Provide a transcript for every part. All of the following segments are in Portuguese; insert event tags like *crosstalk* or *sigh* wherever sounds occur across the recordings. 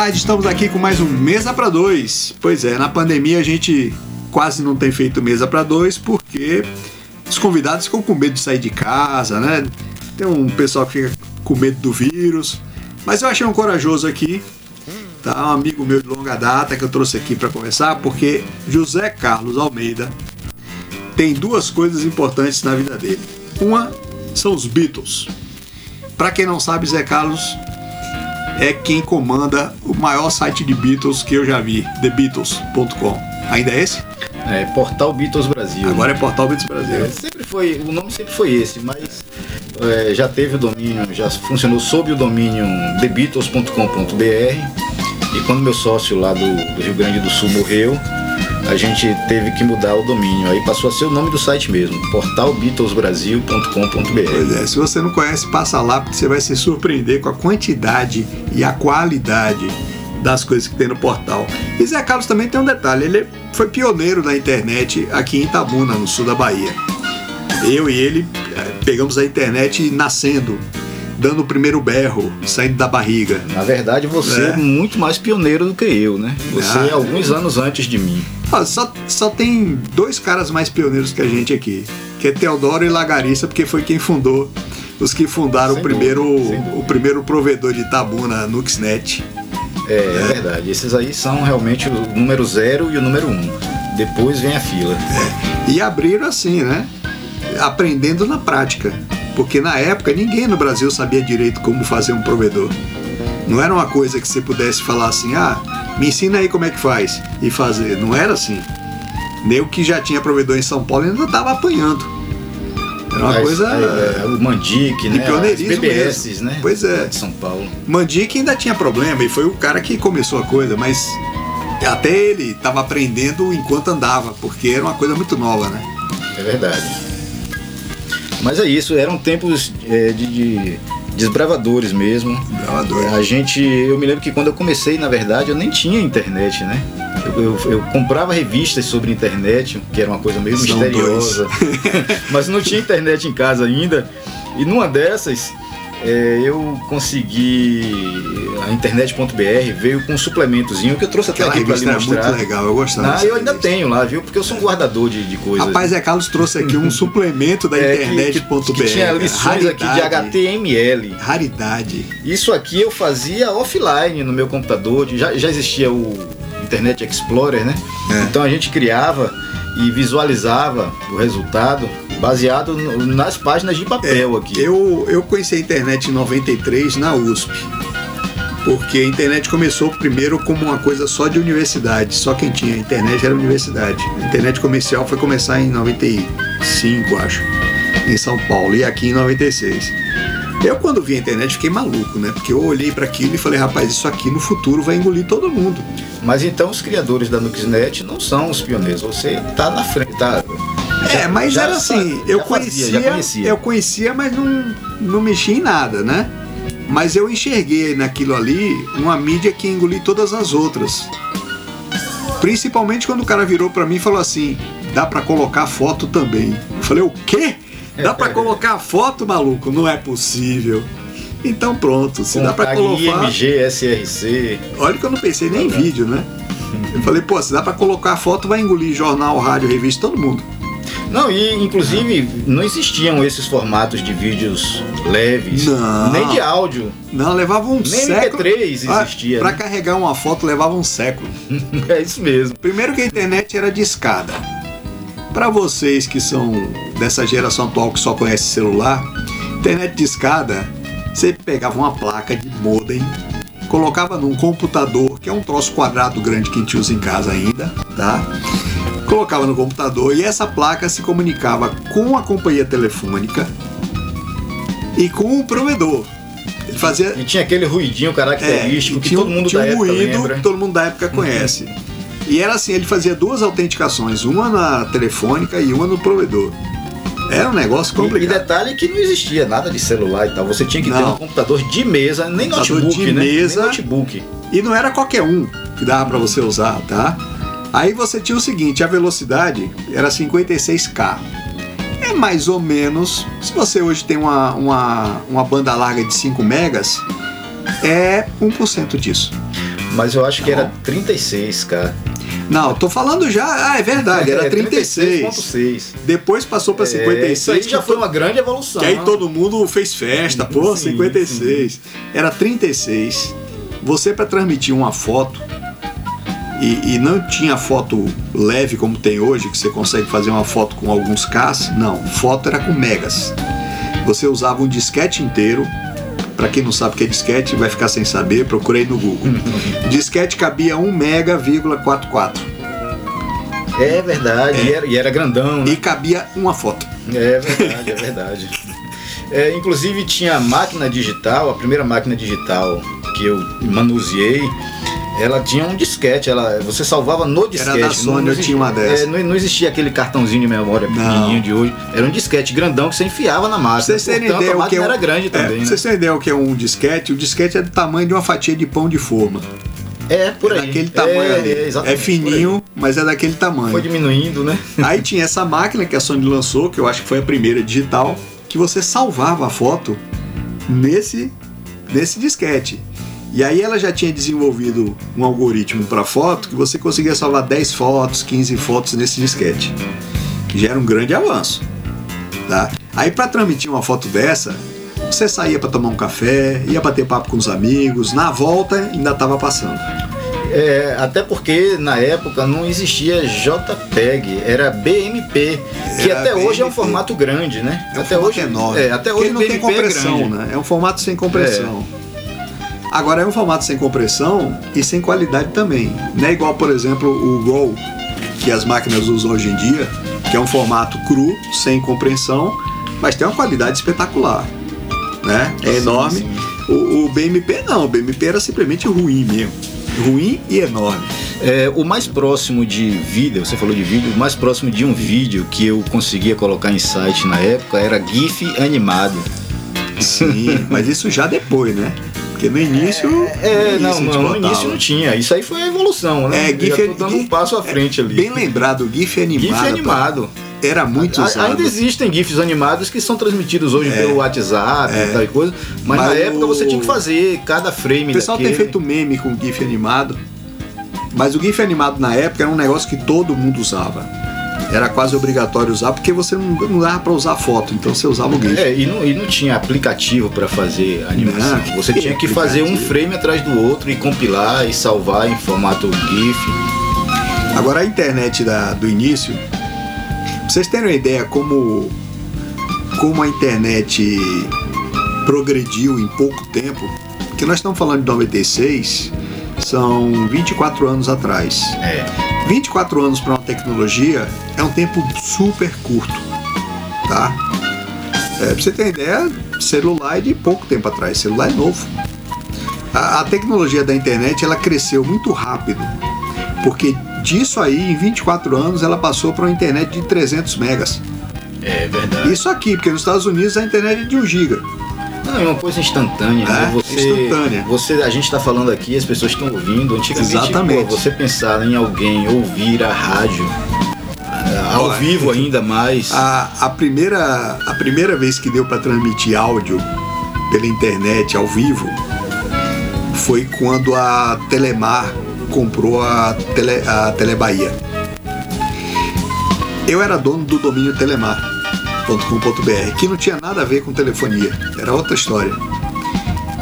tarde, estamos aqui com mais um Mesa para Dois. Pois é, na pandemia a gente quase não tem feito mesa para dois porque os convidados ficam com medo de sair de casa, né? Tem um pessoal que fica com medo do vírus. Mas eu achei um corajoso aqui, tá? Um amigo meu de longa data que eu trouxe aqui para conversar, porque José Carlos Almeida tem duas coisas importantes na vida dele. Uma são os Beatles. Para quem não sabe, Zé Carlos é quem comanda o maior site de Beatles que eu já vi, thebeatles.com. Ainda é esse? É, Portal Beatles Brasil. Agora é Portal Beatles Brasil. É, sempre foi, o nome sempre foi esse, mas é, já teve o domínio, já funcionou sob o domínio thebeatles.com.br e quando meu sócio lá do, do Rio Grande do Sul morreu, a gente teve que mudar o domínio. Aí passou a ser o nome do site mesmo, portalbeatlesbrasil.com.br. Pois é, se você não conhece, passa lá porque você vai se surpreender com a quantidade e a qualidade das coisas que tem no portal. E Zé Carlos também tem um detalhe, ele foi pioneiro da internet aqui em Itabuna, no sul da Bahia. Eu e ele eh, pegamos a internet nascendo dando o primeiro berro, saindo da barriga. Na verdade, você é, é muito mais pioneiro do que eu, né? Você ah, é alguns anos antes de mim. só, só tem dois caras mais pioneiros que a gente aqui, que é Teodoro e Lagarissa, porque foi quem fundou, os que fundaram o primeiro, o primeiro provedor de Tabuna, Nuxnet. É, é, é, verdade. Esses aí são realmente o número zero e o número um. Depois vem a fila. É. E abriram assim, né? Aprendendo na prática porque na época ninguém no Brasil sabia direito como fazer um provedor. Não era uma coisa que você pudesse falar assim, ah, me ensina aí como é que faz e fazer. Não era assim. Nem o que já tinha provedor em São Paulo ainda estava apanhando. Era uma Mas, coisa. É, é, o Mandic, né? Pioneirismo As BBS, mesmo. né? Pois é. De São Paulo. Mandic ainda tinha problema e foi o cara que começou a coisa, mas até ele estava aprendendo enquanto andava, porque era uma coisa muito nova, né? É verdade. Mas é isso, eram tempos é, de, de desbravadores mesmo. Desbravadores. A gente, eu me lembro que quando eu comecei, na verdade, eu nem tinha internet, né? Eu, eu, eu comprava revistas sobre internet, que era uma coisa meio São misteriosa, *laughs* mas não tinha internet em casa ainda. E numa dessas, é, eu consegui a internet.br veio com um suplementozinho que eu trouxe até Aquela aqui para lhe mostrar. muito legal, eu gostava. Ah, eu ainda tenho lá, viu? Porque eu sou um guardador de, de coisas. Rapaz, é Carlos trouxe aqui um *laughs* suplemento da é, internet.br. Que, que, tinha lições Raridade. aqui de HTML. Raridade. Isso aqui eu fazia offline no meu computador. Já, já existia o Internet Explorer, né? É. Então a gente criava e visualizava o resultado baseado nas páginas de papel é, aqui. Eu, eu conheci a internet em 93 na USP. Porque a internet começou primeiro como uma coisa só de universidade, só quem tinha internet era universidade. A internet comercial foi começar em 95, acho, em São Paulo, e aqui em 96. Eu, quando vi a internet, fiquei maluco, né? Porque eu olhei para aquilo e falei, rapaz, isso aqui no futuro vai engolir todo mundo. Mas então os criadores da Nuxnet não são os pioneiros, você tá na frente, tá? É, mas já, era assim, eu conhecia, conhecia, eu conhecia, mas não, não mexia em nada, né? Mas eu enxerguei naquilo ali uma mídia que engoliu todas as outras. Principalmente quando o cara virou para mim e falou assim: dá para colocar foto também. Eu falei: o quê? Dá para colocar foto, maluco? Não é possível. Então pronto, se Com dá para colocar. IMG, SRC. Olha que eu não pensei nem em vídeo, né? Eu falei, pô, se dá para colocar foto, vai engolir jornal, rádio, revista, todo mundo. Não, e inclusive não existiam esses formatos de vídeos leves, não. nem de áudio. Não, levava um nem século. Nem MP3 existia. Ah, Para né? carregar uma foto levava um século. *laughs* é isso mesmo. Primeiro que a internet era de escada. Para vocês que são dessa geração atual que só conhece celular, internet de escada, você pegava uma placa de modem, colocava num computador, que é um troço quadrado grande que a gente usa em casa ainda, tá? colocava no computador e essa placa se comunicava com a companhia telefônica e com o provedor. Ele fazia. E tinha aquele ruidinho característico é, que todo mundo tinha da um época ruído lembra. que todo mundo da época conhece. Uhum. E era assim, ele fazia duas autenticações, uma na telefônica e uma no provedor. Era um negócio complicado. E, e detalhe que não existia nada de celular e tal. Você tinha que não. ter um computador de mesa, nem computador notebook, de né? Mesa, nem notebook. E não era qualquer um que dava para você usar, tá? Aí você tinha o seguinte, a velocidade era 56k. É mais ou menos, se você hoje tem uma, uma, uma banda larga de 5 megas, é 1% disso. Mas eu acho que era 36, cara. Não, tô falando já. Ah, é verdade, era *laughs* É, 36. 36.6. Depois passou pra É, 56. isso aí já foi uma grande evolução. Que aí todo mundo fez festa, pô, Sim, 56. Era 36. Você para transmitir uma foto e, e não tinha foto leve como tem hoje, que você consegue fazer uma foto com alguns Ks. Não, foto era com megas. Você usava um disquete inteiro. Para quem não sabe o que é disquete, vai ficar sem saber, procurei no Google. disquete cabia 1 mega,44 É verdade, E, era, e era grandão, né? e cabia uma foto. É verdade, é verdade. *laughs* É, inclusive tinha a máquina digital, a primeira máquina digital que eu manuseei, ela tinha um disquete, ela, você salvava no disquete. da Sony, eu existia- tinha uma dessa. é, não, não existia aquele cartãozinho de memória Não. pequenininho de hoje. Era um disquete grandão que você enfiava na máquina. terem Portanto, ideia a o que máquina é um- era grande é, também, pra né? vocês terem ideia o que é um disquete, o disquete é do tamanho de uma fatia de pão de forma. É, por é aí. daquele tamanho é, ali. É, É, fininho, mas é daquele tamanho. Foi diminuindo, né? *laughs* Aí tinha essa máquina que a Sony lançou, que eu acho que foi a primeira digital, que você salvava a foto nesse, nesse disquete. E aí ela já tinha desenvolvido um algoritmo para foto que você conseguia salvar 10 fotos, 15 fotos nesse disquete. Que já era um grande avanço. Tá? Aí para transmitir uma foto dessa, você saía para tomar um café, ia bater papo com os amigos, na volta ainda estava passando. É, até porque na época não existia JPEG, era BMP, que Era até hoje é um BMP. formato grande, né? É um até formato hoje enorme. É, até hoje não tem BMP compressão, é né? É um formato sem compressão. Agora é um formato sem compressão e sem qualidade também. Não é igual, por exemplo, o RAW, que as máquinas usam hoje em dia, que é um formato cru, sem compressão, mas tem uma qualidade espetacular. Né? É Sim, enorme. sim. O, o BMP não, o BMP era simplesmente ruim mesmo. Ruim e enorme. É, o mais próximo de vídeo, você falou de vídeo, o mais próximo de um vídeo que eu conseguia colocar em site na época era GIF animado. Sim, *laughs* mas isso já depois, né? Porque no início. É, no não, início gente não, no início não tinha. Isso aí foi a evolução, né? É, GIF Já tô dando GIF um passo à frente ali. Bem lembrado, GIF animado. GIF animado. Era muito usado. Ainda existem GIFs animados que são transmitidos hoje pelo WhatsApp e tal e coisa, mas, É. Mas na época o- você tinha que fazer cada frame O pessoal daquele. tem feito meme com GIF animado, mas o GIF animado na época era um negócio que todo mundo usava. Era quase obrigatório usar, porque você não, não dava pra usar foto, então você usava o GIF. É, e não, e não tinha aplicativo para fazer animação. Não, você tinha que fazer um aplicativo? frame atrás do outro e compilar e salvar em formato GIF. Agora a internet da- do início, pra vocês terem uma ideia como, como a internet progrediu em pouco tempo, que nós estamos falando de 96, são 24 anos atrás. É. 24 anos para uma tecnologia é um tempo super curto, tá? É, pra você ter ideia, celular é de pouco tempo atrás, celular é novo. A, a tecnologia da internet ela cresceu muito rápido, porque disso aí, em 24 anos, ela passou para uma internet de 300 megas. É verdade. Isso aqui, porque nos Estados Unidos a internet é de 1 giga. Não, é uma coisa instantânea, É, né? Você, instantânea. Você, a gente está falando aqui, as pessoas estão ouvindo. Antigamente, Exatamente. pô, você pensar em alguém ouvir a rádio ah, ao Olha, vivo ainda mais. A, a, primeira, a primeira vez que deu para transmitir áudio pela internet ao vivo foi quando a Telemar comprou a, Tele, a Telebahia. Eu era dono do domínio telemar.com.br, que não tinha nada a ver com telefonia, era outra história.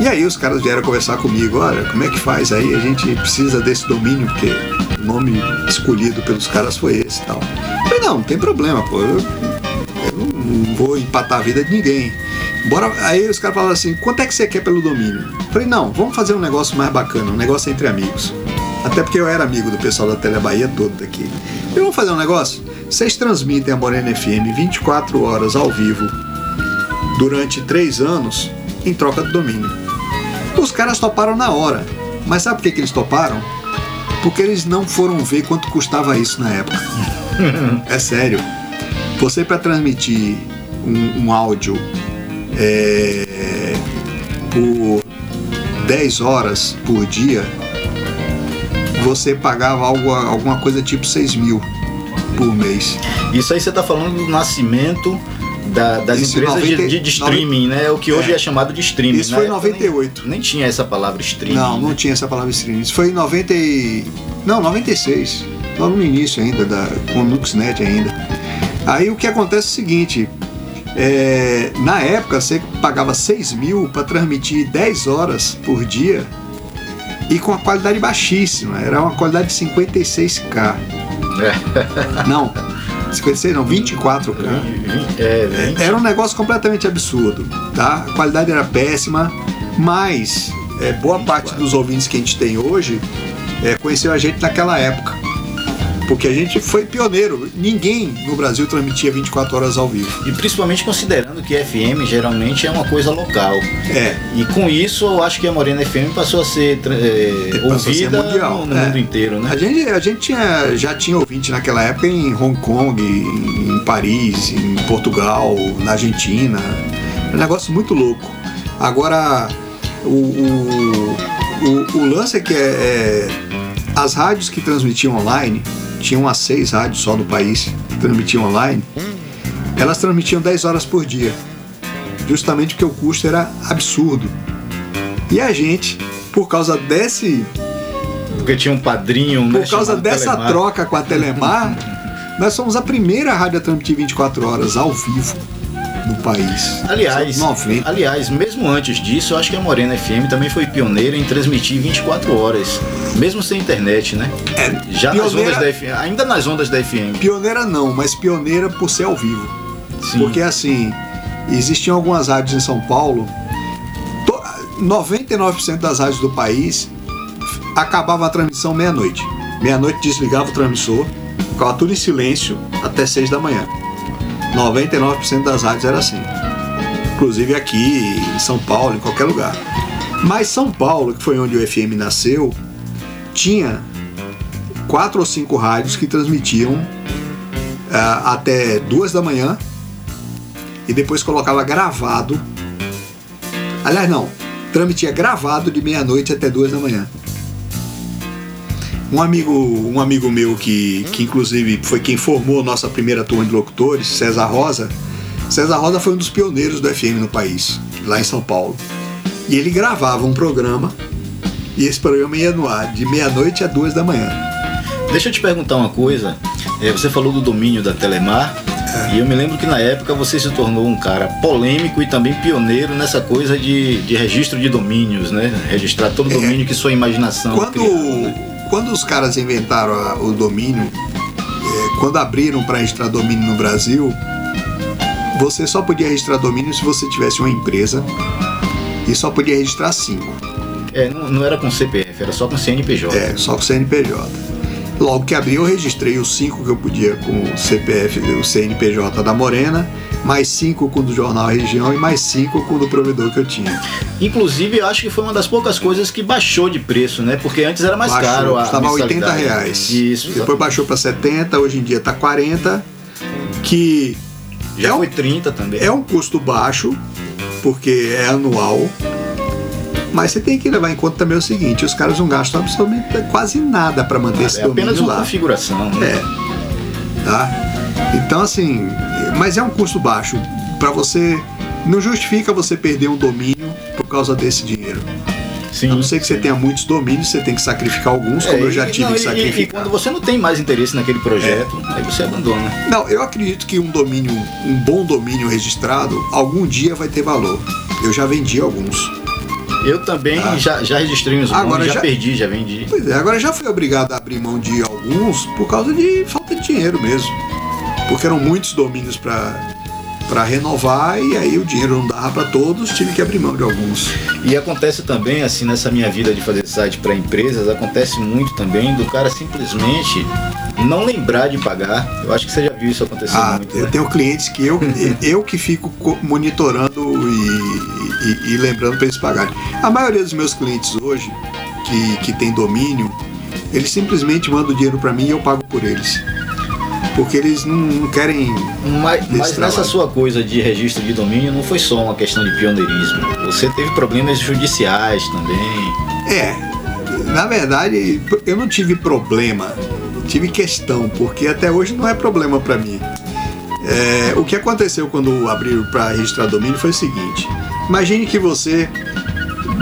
E aí os caras vieram conversar comigo, olha, como é que faz aí? A gente precisa desse domínio, porque o nome escolhido pelos caras foi esse e tal. Eu falei, não, não tem problema, pô. Eu, eu não, vou empatar a vida de ninguém. Bora. Aí os caras falaram assim, quanto é que você quer pelo domínio? Eu falei, não, vamos fazer um negócio mais bacana, um negócio entre amigos. Até porque eu era amigo do pessoal da Telebahia todo daqui. Eu vamos fazer um negócio? Vocês transmitem a Morena FM 24 horas ao vivo durante 3 anos em troca do domínio. Os caras toparam na hora. Mas sabe por que, que eles toparam? Porque eles não foram ver quanto custava isso na época. *laughs* é sério. Você para transmitir um, um áudio é, por 10 horas por dia, você pagava algo, alguma coisa tipo 6 mil por mês. Isso aí você está falando do nascimento da, das Isso empresas 90, de, de, streaming, 90, né? O que hoje é. é, chamado de streaming. Isso foi em 98. Nem, nem, tinha essa palavra streaming. Não, não né? tinha essa palavra streaming. Isso foi em 90 e... Não, 96. Logo no início ainda, da, com o Nuxnet ainda. Aí o que acontece é o seguinte. É, na época você pagava 6 mil para transmitir 10 horas por dia e com a qualidade baixíssima. Era uma qualidade de 56K. É. *laughs* Não, 56 não, 24K. É, era um negócio completamente absurdo, tá? A qualidade era péssima, mas é, boa parte dos ouvintes que a gente tem hoje é, conheceu a gente naquela época. Porque a gente foi pioneiro. Ninguém no Brasil transmitia 24 horas ao vivo. E principalmente considerando que FM geralmente é uma coisa local. É. E com isso eu acho que a Morena FM passou a ser é, ouvida mundial. no, no é. mundo inteiro, né? A gente, a gente tinha, já tinha ouvinte naquela época em Hong Kong, em Paris, em Portugal, na Argentina. É um negócio muito louco. Agora, o, o, o, o lance é que é, é, as rádios que transmitiam online tinham umas seis rádios só no país que transmitiam online, elas transmitiam 10 horas por dia, justamente porque o custo era absurdo. E a gente, por causa desse. Porque tinha um padrinho, Por né, causa dessa Telemar. troca com a Telemar, nós somos a primeira rádio a transmitir 24 horas ao vivo no país. Aliás, aliás, mesmo antes disso, eu acho que a Morena FM também foi pioneira em transmitir 24 horas, mesmo sem internet, né? É, Já pioneira, nas ondas da FM, ainda nas ondas da FM. Pioneira não, mas pioneira por ser ao vivo. Sim. Porque assim, existiam algumas rádios em São Paulo, 99% das rádios do país acabava a transmissão meia-noite. Meia-noite desligava o transmissor, ficava tudo em silêncio até 6 da manhã. 99% das rádios era assim. Inclusive aqui em São Paulo, em qualquer lugar. Mas São Paulo, que foi onde o FM nasceu, tinha quatro ou cinco rádios que transmitiam uh, até duas da manhã e depois colocava gravado. Aliás, não, transmitia gravado de meia-noite até duas da manhã. Um amigo, um amigo meu que, que inclusive foi quem formou a nossa primeira turma de locutores, César Rosa. César Rosa foi um dos pioneiros do FM no país, lá em São Paulo. E ele gravava um programa e esse programa ia no ar de meia-noite a duas da manhã. Deixa eu te perguntar uma coisa. É, você falou do domínio da Telemar. É. E eu me lembro que na época você se tornou um cara polêmico e também pioneiro nessa coisa de, de registro de domínios, né? Registrar todo o domínio é. que sua imaginação. Quando, criou, né? Quando os caras inventaram a, o domínio, é, quando abriram para registrar domínio no Brasil, você só podia registrar domínio se você tivesse uma empresa e só podia registrar cinco. É, não, não era com CPF, era só com CNPJ. É, só com CNPJ. Logo que abriu, eu registrei os cinco que eu podia com o CPF, o CNPJ da Morena mais cinco com o do Jornal Região e mais cinco com o do provedor que eu tinha. Inclusive, eu acho que foi uma das poucas coisas que baixou de preço, né? Porque antes era mais baixou, caro a Estava 80 reais. Isso. Depois baixou para 70, hoje em dia está 40, que já é foi um, 30 também. É um custo baixo, porque é anual. Mas você tem que levar em conta também o seguinte: os caras não gastam absolutamente quase nada para manter esse é domínio apenas uma lá. configuração. Né? É. Tá? Então, assim, mas é um custo baixo. Para você. Não justifica você perder um domínio por causa desse dinheiro. Sim, a não ser que você tenha muitos domínios, você tem que sacrificar alguns, como é, eu já tive não, que sacrificar. E, e, quando você não tem mais interesse naquele projeto, é. aí você abandona. Não, eu acredito que um domínio, um bom domínio registrado, algum dia vai ter valor. Eu já vendi alguns. Eu também ah. já, já registrei uns agora já, já perdi, já vendi. Pois é, agora já fui obrigado a abrir mão de alguns por causa de falta de dinheiro mesmo porque eram muitos domínios para para renovar e aí o dinheiro não dava para todos, tive que abrir mão de alguns. E acontece também assim nessa minha vida de fazer site para empresas, acontece muito também do cara simplesmente não lembrar de pagar. Eu acho que você já viu isso acontecer ah, muito. Eu né? tenho clientes que eu *laughs* eu que fico monitorando e, e, e lembrando para eles pagarem. A maioria dos meus clientes hoje que que tem domínio, eles simplesmente mandam o dinheiro para mim e eu pago por eles porque eles não, não querem. Mas, mas nessa sua coisa de registro de domínio não foi só uma questão de pioneirismo. Você teve problemas judiciais também. É, na verdade, eu não tive problema, tive questão, porque até hoje não é problema para mim. É, o que aconteceu quando abriram para registrar domínio foi o seguinte: imagine que você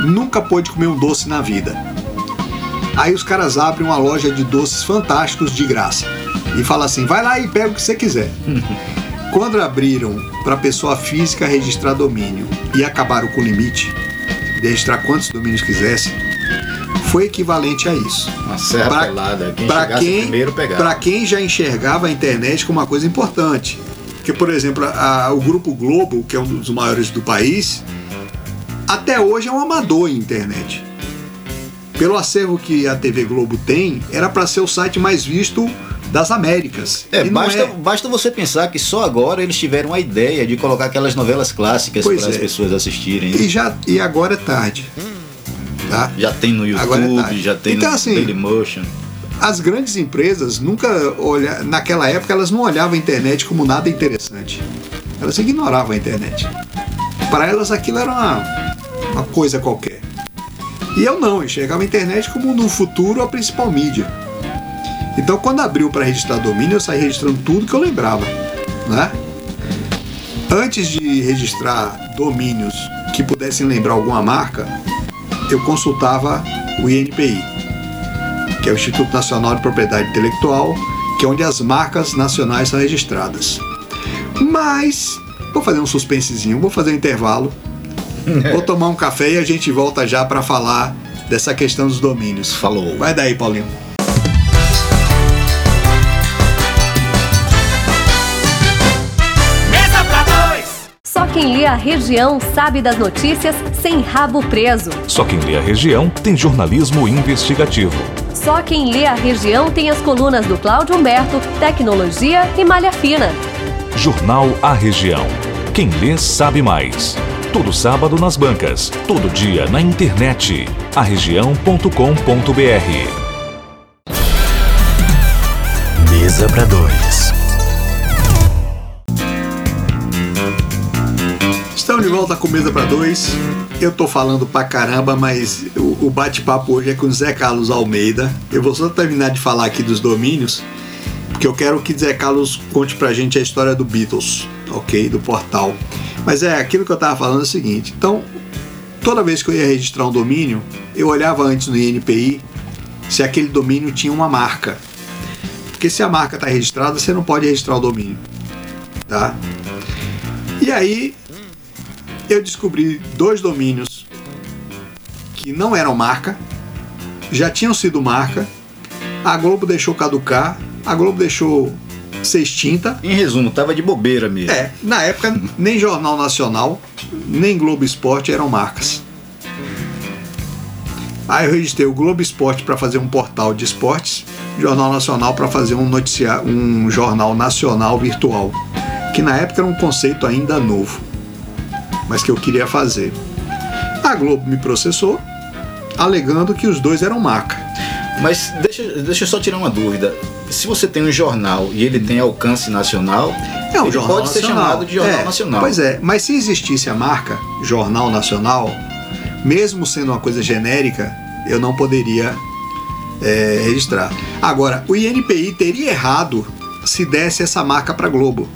nunca pôde comer um doce na vida. Aí os caras abrem uma loja de doces fantásticos de graça e fala assim: vai lá e pega o que você quiser. *laughs* Quando abriram para pessoa física registrar domínio e acabaram com o limite de registrar quantos domínios quisesse, foi equivalente a isso. Uma serra pra, pelada. Quem pra quem, primeiro pegava. Para quem já enxergava a internet como uma coisa importante. Porque, por exemplo, a- o Grupo Globo, que é um dos maiores do país, até hoje é um amador em internet. Pelo acervo que a TV Globo tem, era para ser o site mais visto das Américas. É, E não basta, basta você pensar que só agora eles tiveram a ideia de colocar aquelas novelas clássicas para as é. pessoas assistirem. né? E, já, e agora é tarde. Tá? Já tem no é YouTube, tarde. já tem Então, no assim, Dailymotion. As grandes empresas nunca olha, naquela época elas não olhavam a internet como nada interessante. Elas ignoravam a internet. Para elas aquilo era uma, uma coisa qualquer. E eu não, enxergava a internet como no futuro a principal mídia. Então quando abriu para registrar domínio, eu saí registrando tudo que eu lembrava, né? Antes de registrar domínios que pudessem lembrar alguma marca, eu consultava o INPI, que é o Instituto Nacional de Propriedade Intelectual, que é onde as marcas nacionais são registradas. Mas vou fazer um suspensezinho, vou fazer um intervalo, *laughs* vou tomar um café e a gente volta já para falar dessa questão dos domínios. Falou. Vai daí, Paulinho. Quem lê a região sabe das notícias sem rabo preso. Só quem lê a região tem jornalismo investigativo. Só quem lê a região tem as colunas do Cláudio Humberto, Tecnologia e Malha Fina. Jornal A Região. Quem lê sabe mais. Todo sábado nas bancas, todo dia na internet. aregião.com.br. Mesa para dois. Estamos de volta com Mesa para Dois. Eu tô falando pra caramba, mas o, o bate-papo hoje é com o Zé Carlos Almeida. Eu vou só terminar de falar aqui dos domínios, porque eu quero que Zé Carlos conte pra gente a história do Beatles, ok? Do portal. Mas é aquilo que eu tava falando é o seguinte. Então, toda vez que eu ia registrar um domínio, eu olhava antes no INPI se aquele domínio tinha uma marca. Porque se a marca está registrada, você não pode registrar o domínio. Tá? E aí eu descobri dois domínios que não eram marca, já tinham sido marca, a Globo deixou caducar, a Globo deixou ser extinta. Em resumo, tava de bobeira mesmo. É, na época nem Jornal Nacional, nem Globo Esporte eram marcas. Aí eu registrei o Globo Esporte para fazer um portal de esportes, Jornal Nacional para fazer um noticiar, um jornal nacional virtual, que na época era um conceito ainda novo, mas que eu queria fazer. A Globo me processou, alegando que os dois eram marca. Mas deixa, deixa eu só tirar uma dúvida. Se você tem um jornal e ele tem alcance nacional, É um ele jornal pode ser nacional. chamado de jornal É, nacional. Pois é, mas se existisse a marca Jornal Nacional, mesmo sendo uma coisa genérica, eu não poderia é, registrar. Agora, o INPI teria errado se desse essa marca para Globo.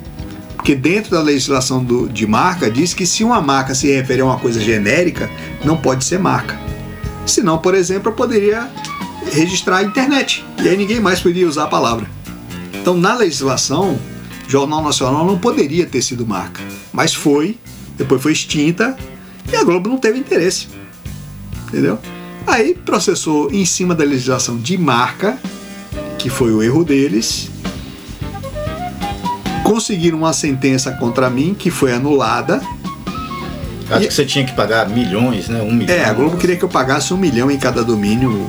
Porque dentro da legislação do- de marca diz que se uma marca se refere a uma coisa genérica, não pode ser marca. Senão, por exemplo, eu poderia registrar a internet. E aí ninguém mais poderia usar a palavra. Então, na legislação, Jornal Nacional não poderia ter sido marca. Mas foi, depois foi extinta e a Globo não teve interesse. Entendeu? Aí processou em cima da legislação de marca, que foi o erro deles. Conseguiram uma sentença contra mim, que foi anulada. Acho E- que você tinha que pagar milhões, né? Um milhão. É, a Globo queria que eu pagasse um milhão em cada domínio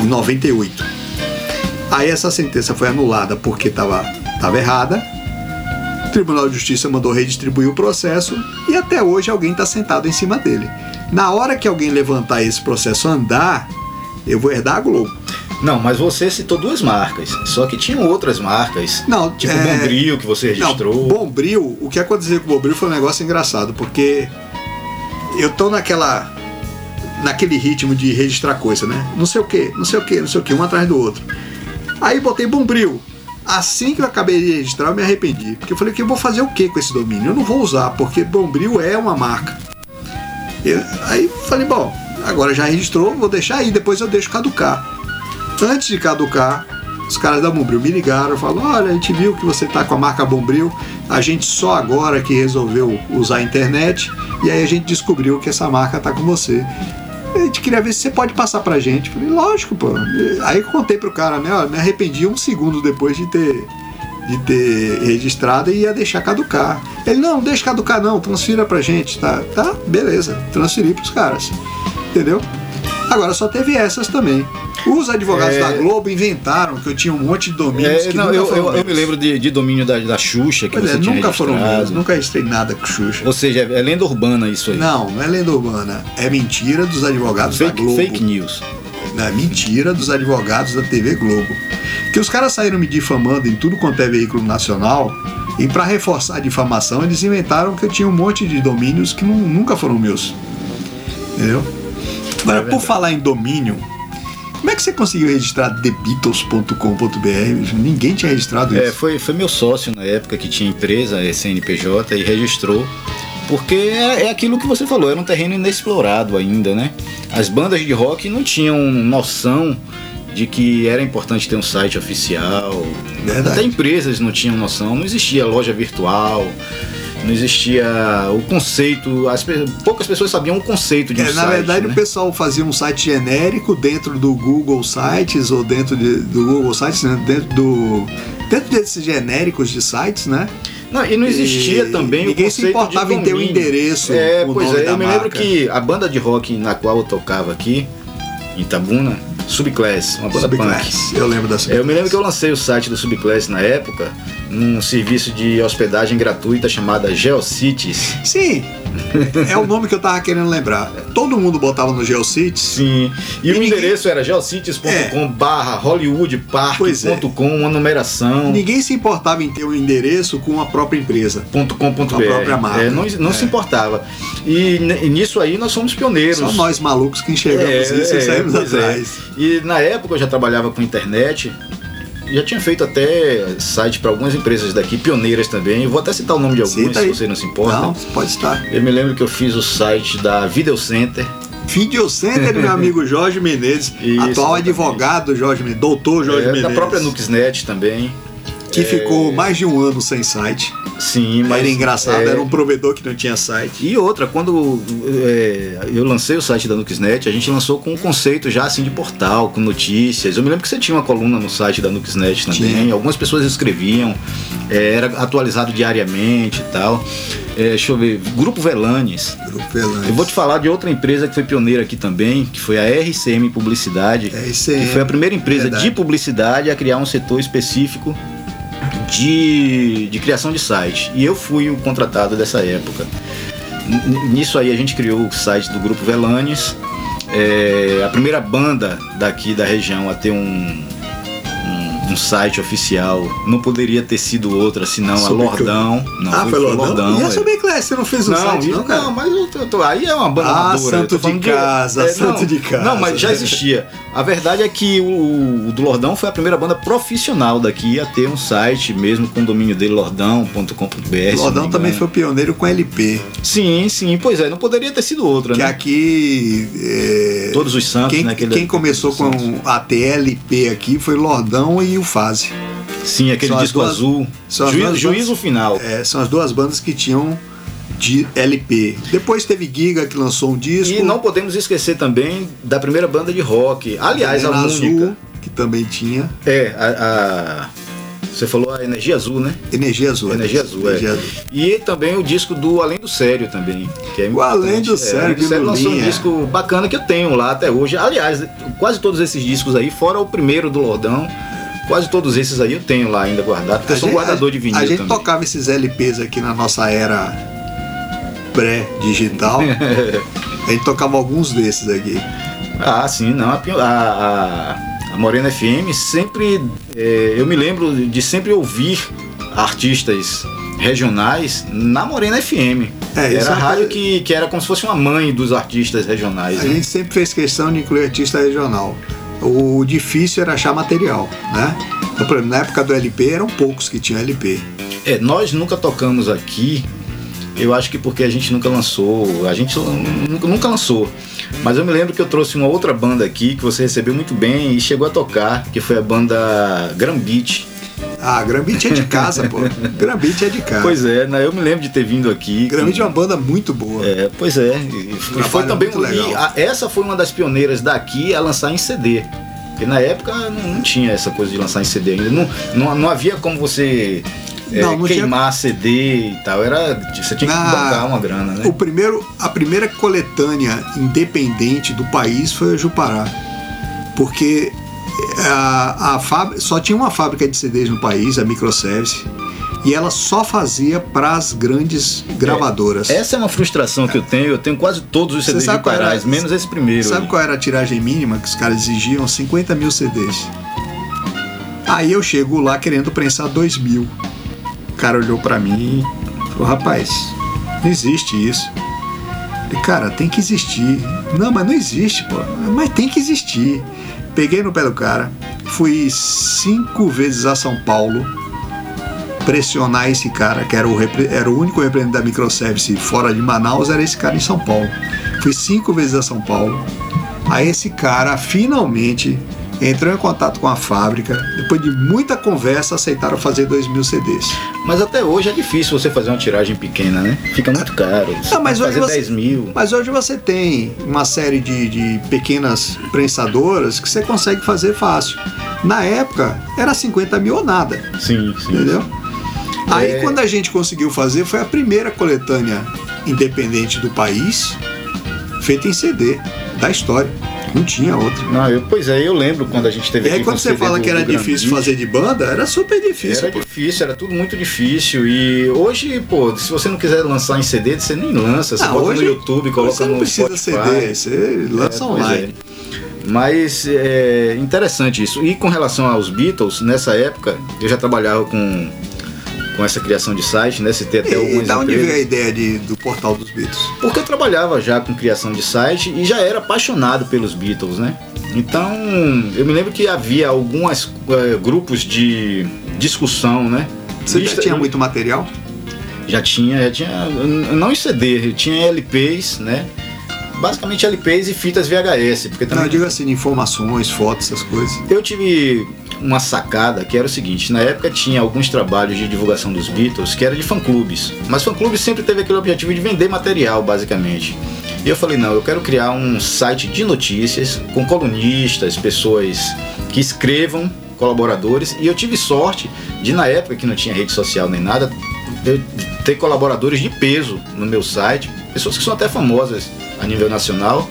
em 98. Aí essa sentença foi anulada porque estava tava errada. O Tribunal de Justiça mandou redistribuir o processo e até hoje alguém está sentado em cima dele. Na hora que alguém levantar esse processo andar, eu vou herdar a Globo. Não, mas você citou duas marcas. Só que tinham outras marcas. Não, Tipo é- o Bombril que você registrou. Não, Bombril, o que aconteceu com o Bombril foi um negócio engraçado, porque eu tô naquela naquele ritmo de registrar coisa, né? Não sei o que, não sei o que, não sei o que, um atrás do outro. Aí botei Bombril. Assim que eu acabei de registrar, eu me arrependi. Porque eu falei que eu vou fazer o que com esse domínio? Eu não vou usar, porque Bombril é uma marca. Eu, aí falei, bom, agora já registrou, vou deixar aí, depois eu deixo caducar. Antes de caducar, os caras da Bombril me ligaram, falaram, olha, a gente viu que você tá com a marca Bombril, a gente só agora que resolveu usar a internet, e aí a gente descobriu que essa marca tá com você. A gente queria ver se você pode passar pra gente. Falei, lógico, pô. Aí contei pro cara, né? Ó, me arrependi um segundo depois de ter, de ter registrado e ia deixar caducar. Ele, não, deixa caducar não, transfira pra gente, tá? Tá, beleza. Transferi pros caras. Entendeu? Agora só teve essas também. Os advogados É. da Globo inventaram que eu tinha um monte de domínios É, que não, nunca eu, foram eu- eu me lembro de, de domínio da, da Xuxa, que Pois você é, tinha nunca foram registrado. meus, nunca registrei nada com Xuxa. Ou seja, é lenda urbana isso aí. Não, não é lenda urbana. É mentira dos advogados da fake, Globo. fake news. É mentira dos advogados da TV Globo. Que os caras saíram me difamando em tudo quanto é veículo nacional. E para reforçar a difamação, eles inventaram que eu tinha um monte de domínios que nu- nunca foram meus. Entendeu? Agora, por falar em domínio, como é que você conseguiu registrar thebeatles.com.br? Ninguém tinha registrado É, isso. foi, foi meu sócio na época que tinha empresa, é, CNPJ, e registrou. Porque é, é aquilo que você falou, era um terreno inexplorado ainda, né? As bandas de rock não tinham noção de que era importante ter um site oficial. Verdade. Até empresas não tinham noção, não existia loja virtual, não existia o conceito, as, poucas pessoas sabiam o conceito de um É, na site. verdade, né? o pessoal fazia um site genérico dentro do Google Sites ou dentro de- do Google Sites, né? dentro do dentro desses genéricos de sites, né? Não, e não existia E também o ninguém se importava em ter o endereço, É, o pois nome é, eu me lembro que a banda de rock na qual eu tocava aqui, em Tabuna, Subclass, uma banda punk. Subclass. Eu lembro da Subclass. Eu me lembro que eu lancei o site do Subclass na época, num serviço de hospedagem gratuita chamada GeoCities. Sim, é o nome que eu tava querendo lembrar. Todo mundo botava no GeoCities. Sim. E, E o ninguém- endereço era geocities.com barra Pois é. hollywoodpark.com, uma numeração. Ninguém se importava em ter um endereço com a própria empresa. .com.br. Com a própria marca. É, não não É. se importava. E, e nisso aí nós somos pioneiros. Só nós malucos que enxergamos É, isso e é, saímos é. atrás. E na época eu já trabalhava com internet. Já tinha feito até site para algumas empresas daqui, pioneiras também. Eu vou até citar o nome de algumas, se você não se importa. Não, pode estar. Eu me lembro que eu fiz o site da Video Center. Video Center meu amigo Jorge Menezes, *laughs* Isso, atual exatamente. advogado Jorge Menezes, doutor Jorge é, Menezes. da própria Nuxnet também. Que É, ficou mais de um ano sem site. Sim, mas. Era engraçado, é, era um provedor que não tinha site. E outra, quando é, eu lancei o site da Nuxnet, a gente lançou com um conceito já assim de portal, com notícias. Eu me lembro que você tinha uma coluna no site da Nuxnet também, Tinha. algumas pessoas escreviam, é, era atualizado diariamente e tal. É, deixa eu ver, Grupo Velanes. Grupo Velantes. Eu vou te falar de outra empresa que foi pioneira aqui também, que foi a RCM Publicidade, RCM, que foi a primeira empresa verdade. de publicidade a criar um setor específico de, de criação de site. E eu fui o contratado dessa época. Nisso aí a gente criou o site do Grupo Velanes, é, a primeira banda daqui da região a ter um, um, site oficial. Não poderia ter sido outra, senão a Lordão. Não, ah, foi Lordão? E a é. Subclass, você não fez um Não, site, não, cara? não, mas eu tô- eu tô- aí é uma banda Ah, santo de casa, santo não, de casa. Não, mas já existia. A verdade é que o, o do Lordão foi a primeira banda profissional daqui a ter um site mesmo com o domínio dele, lordão.com.br. Lordão também foi pioneiro com LP. Sim, sim, pois é, não poderia ter sido outra, Que né? aqui. é, Todos os santos, quem, né? aquele- quem começou com a TLP aqui foi Lordão e o Fase. Sim, aquele São disco duas- azul. são as Juí- duas juízo final. É, são as duas bandas que tinham de LP. Depois teve Giga que lançou um disco. E não podemos esquecer também da primeira banda de rock. Aliás, a Arena única. Azul, que também tinha. É, a, a- Você falou a Energia Azul, né? Energia Azul. Energia Azul, Energia é. Azul. E também o disco do Além do Sério também. Que é O Além do É, Sério, Além do de Sério lançou um disco bacana que eu tenho lá até hoje. Aliás, quase todos esses discos aí, fora o primeiro do Lordão, quase todos esses aí eu tenho lá ainda guardado, porque eu sou um guardador de vinil A gente também. tocava esses LPs aqui na nossa era pré-digital. *laughs* a gente tocava alguns desses aqui. Ah, sim, não. A, a, a- a Morena FM sempre. é, eu me lembro de sempre ouvir artistas regionais na Morena FM. É, era é a rádio que, que era como se fosse uma mãe dos artistas regionais. A né? gente sempre fez questão de incluir artista regional. O difícil era achar material, né? Na época do LP eram poucos que tinham LP. É, nós nunca tocamos aqui, eu acho que porque a gente nunca lançou, a gente nunca, lançou. Mas eu me lembro que eu trouxe uma outra banda aqui que você recebeu muito bem e chegou a tocar, que foi a banda Beach. Ah, Grambit é de casa, pô. Grambit é de casa. Pois é, né? eu me lembro de ter vindo aqui. Grambit é uma banda muito boa. É, pois é. E foi também muito legal. A, essa foi uma das pioneiras daqui a lançar em CD. Porque na época não, não tinha essa coisa de lançar em CD ainda. Não, não, não havia como você é, não, não queimar tinha... CD e tal. Era, você tinha que ah, bancar uma grana, né? O primeiro, a primeira coletânea independente do país foi a Jupará. Porque a, a fábrica, só tinha uma fábrica de CDs no país, a Microservice, e ela só fazia para as grandes gravadoras. É, essa é uma frustração que eu tenho. Eu tenho quase todos os CDs de Parais, menos esse primeiro. Sabe aí. qual era a tiragem mínima que os caras exigiam? 50 mil CDs. Aí eu chego lá querendo prensar 2 mil. O cara olhou para mim e falou: rapaz, não existe isso. Falei, cara, tem que existir. Não, mas não existe, pô. Mas tem que existir peguei no pé do cara, fui cinco vezes a São Paulo pressionar esse cara, que era o, era o único representante da microservice fora de Manaus, era esse cara em São Paulo. Fui cinco vezes a São Paulo. Aí esse cara finalmente entrou em contato com a fábrica. Depois de muita conversa, aceitaram fazer 2 mil CDs. Mas até hoje é difícil você fazer uma tiragem pequena, né? Fica muito caro. Não, mas hoje fazer você, 10 mil. Mas hoje você tem uma série de, de pequenas prensadoras que você consegue fazer fácil. Na época, era 50 mil ou nada. Sim, sim. Entendeu? Aí é... quando a gente conseguiu fazer, foi a primeira coletânea independente do país, feita em CD, da história. Não tinha outra. Não, eu, pois é, eu lembro quando a gente teve E aí quando você fala do, que era difícil fazer de banda, era super difícil. Era pô. difícil, era tudo muito difícil. E hoje, pô, se você não quiser lançar em CD, você nem lança. Você ah, bota hoje, no YouTube, coloca você não precisa CD, você lança é, online. É. Mas é interessante isso. E com relação aos Beatles, nessa época, eu já trabalhava com com essa criação de site, né? Citei até e, algumas da onde veio a ideia de, do portal dos Beatles? Porque eu trabalhava já com criação de site e já era apaixonado pelos Beatles, né? Então, eu me lembro que havia alguns é, grupos de discussão, né? Você já tinha muito material? Já tinha, já tinha, não em CD, tinha LPs, né? basicamente LPs e fitas VHS. Porque também... Não, eu digo assim, informações, fotos, essas coisas. Eu tive uma sacada que era o seguinte: na época tinha alguns trabalhos de divulgação dos Beatles que era de fã-clubes, mas fã-clubes sempre teve aquele objetivo de vender material, basicamente. E eu falei: não, eu quero criar um site de notícias com colunistas, pessoas que escrevam, colaboradores, e eu tive sorte de, na época que não tinha rede social nem nada, ter colaboradores de peso no meu site, pessoas que são até famosas a nível nacional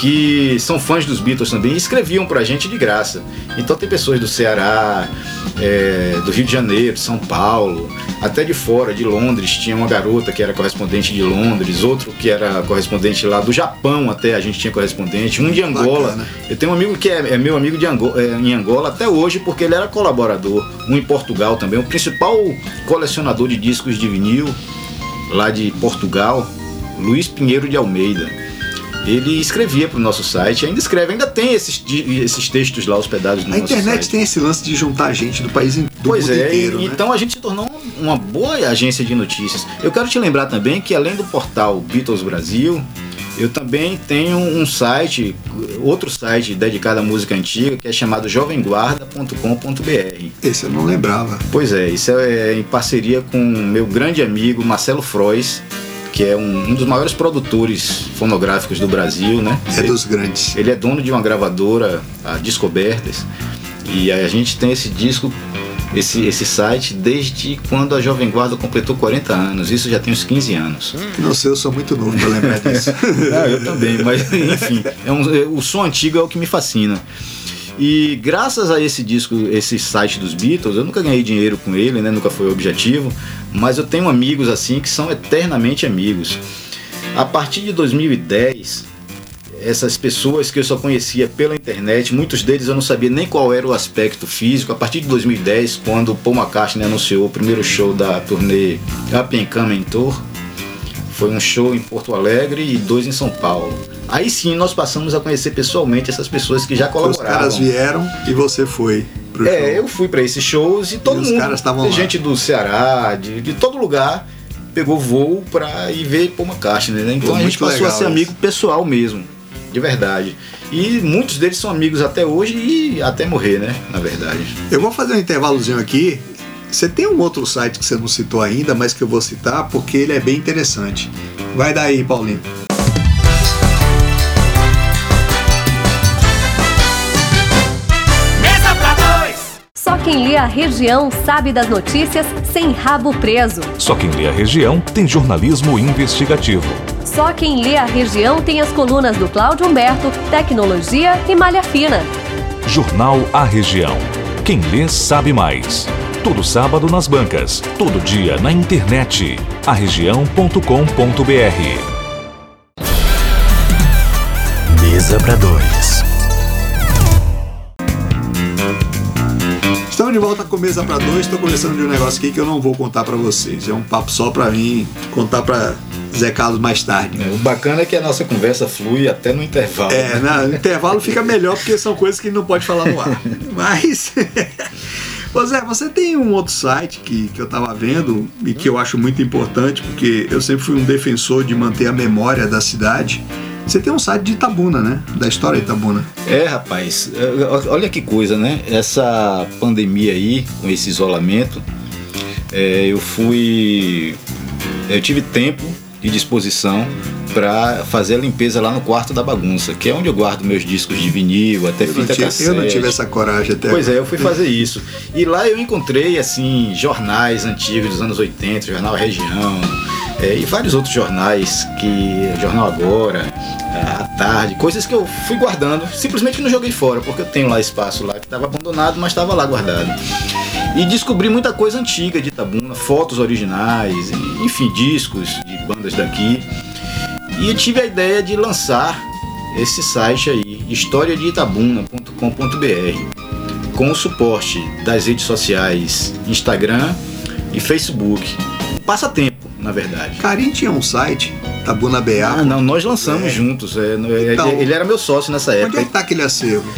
que são fãs dos Beatles também e escreviam pra gente de graça. Então tem pessoas do Ceará, é, do Rio de Janeiro, São Paulo, até de fora, de Londres, tinha uma garota que era correspondente de Londres, outro que era correspondente lá do Japão até a gente tinha correspondente, um de Angola. Bacana. Eu tenho um amigo que é, é meu amigo de Angola, é, em Angola até hoje porque ele era colaborador, um em Portugal também, o principal colecionador de discos de vinil lá de Portugal, Luiz Pinheiro de Almeida ele escrevia para o nosso site, ainda escreve, ainda tem esses, esses textos lá hospedados no a nosso site. A internet tem esse lance de juntar gente do país do pois é, inteiro. E, né? Então a gente se tornou uma boa agência de notícias. Eu quero te lembrar também que além do portal Beatles Brasil, eu também tenho um site, outro site dedicado à música antiga, que é chamado jovemguarda.com.br. Esse eu não lembrava. Pois é, isso é em parceria com meu grande amigo Marcelo Frois, que é um, um, dos maiores produtores fonográficos do Brasil, né? É dos grandes. Ele é dono de uma gravadora, a Descobertas, e a gente tem esse disco, esse, esse site, desde quando a Jovem Guarda completou 40 anos. Isso já tem uns 15 anos. Não sei, eu sou muito novo pra lembrar disso. *laughs* Não, eu também, mas enfim, é um, é, o som antigo é o que me fascina. E graças a esse disco, esse site dos Beatles, eu nunca ganhei dinheiro com ele, né? Nunca foi o objetivo, mas eu tenho amigos assim que são eternamente amigos. A partir de 2010, essas pessoas que eu só conhecia pela internet, muitos deles eu não sabia nem qual era o aspecto físico. A partir de 2010, quando Paul McCartney anunciou o primeiro show da turnê Up and Coming Tour, foi um show em Porto Alegre e dois em São Paulo. Aí sim nós passamos a conhecer pessoalmente essas pessoas que já colaboraram. Os caras vieram e você foi. Pro É, show. eu fui pra esses shows e todo os mundo, caras estavam lá. gente do Ceará, de, de todo lugar, pegou voo pra ir ver Paul McCartney, né? Então Pô, a gente passou a ser isso. amigo pessoal mesmo, de verdade. E muitos deles são amigos até hoje e até morrer, né? Na verdade. Eu vou fazer um intervalozinho aqui. Você tem um outro site que você não citou ainda, mas que eu vou citar porque ele é bem interessante. Vai daí, Paulinho. Quem lê a região sabe das notícias sem rabo preso. Só quem lê a região tem jornalismo investigativo. Só quem lê a região tem as colunas do Cláudio Humberto, Tecnologia e Malha Fina. Jornal A Região. Quem lê sabe mais. Todo sábado nas bancas, todo dia na internet. arregião.com.br. Mesa pra dois. De volta com Mesa para Dois. Estou começando de um negócio aqui que eu não vou contar para vocês. É um papo só para mim contar para Zé Carlos mais tarde. O bacana é que a nossa conversa flui até no intervalo. É, né? no intervalo fica melhor porque são coisas que não pode falar no ar. *laughs* Mas, *laughs* Ô Zé, você tem um outro site que, que eu tava vendo e que eu acho muito importante porque eu sempre fui um defensor de manter a memória da cidade. Você tem um site de Itabuna, né? Da história de Itabuna. É, rapaz, é, olha que coisa, né? Essa pandemia aí, com esse isolamento, é, eu fui. Eu tive tempo e disposição para fazer a limpeza lá no quarto da bagunça, que é onde eu guardo meus discos de vinil, até Eu fita tive, cassete. eu não tive essa coragem até Pois é, eu fui fazer isso. E lá eu encontrei, assim, jornais antigos dos anos 80, Jornal Região, é, e vários outros jornais, que Jornal Agora, à tarde, coisas que eu fui guardando, simplesmente não joguei fora, porque eu tenho lá espaço lá que estava abandonado, mas estava lá guardado. E descobri muita coisa antiga de Itabuna, fotos originais, enfim, discos de bandas daqui. E eu tive a ideia de lançar esse site aí, historiadeitabuna.com.br, com o suporte das redes sociais Instagram e Facebook. Passatempo, na verdade. Carim tinha um site, Tabuna BA. Ah, não, nós lançamos É. juntos. é, é, Então, ele, ele era meu sócio nessa Onde época. é que tá aquele acervo?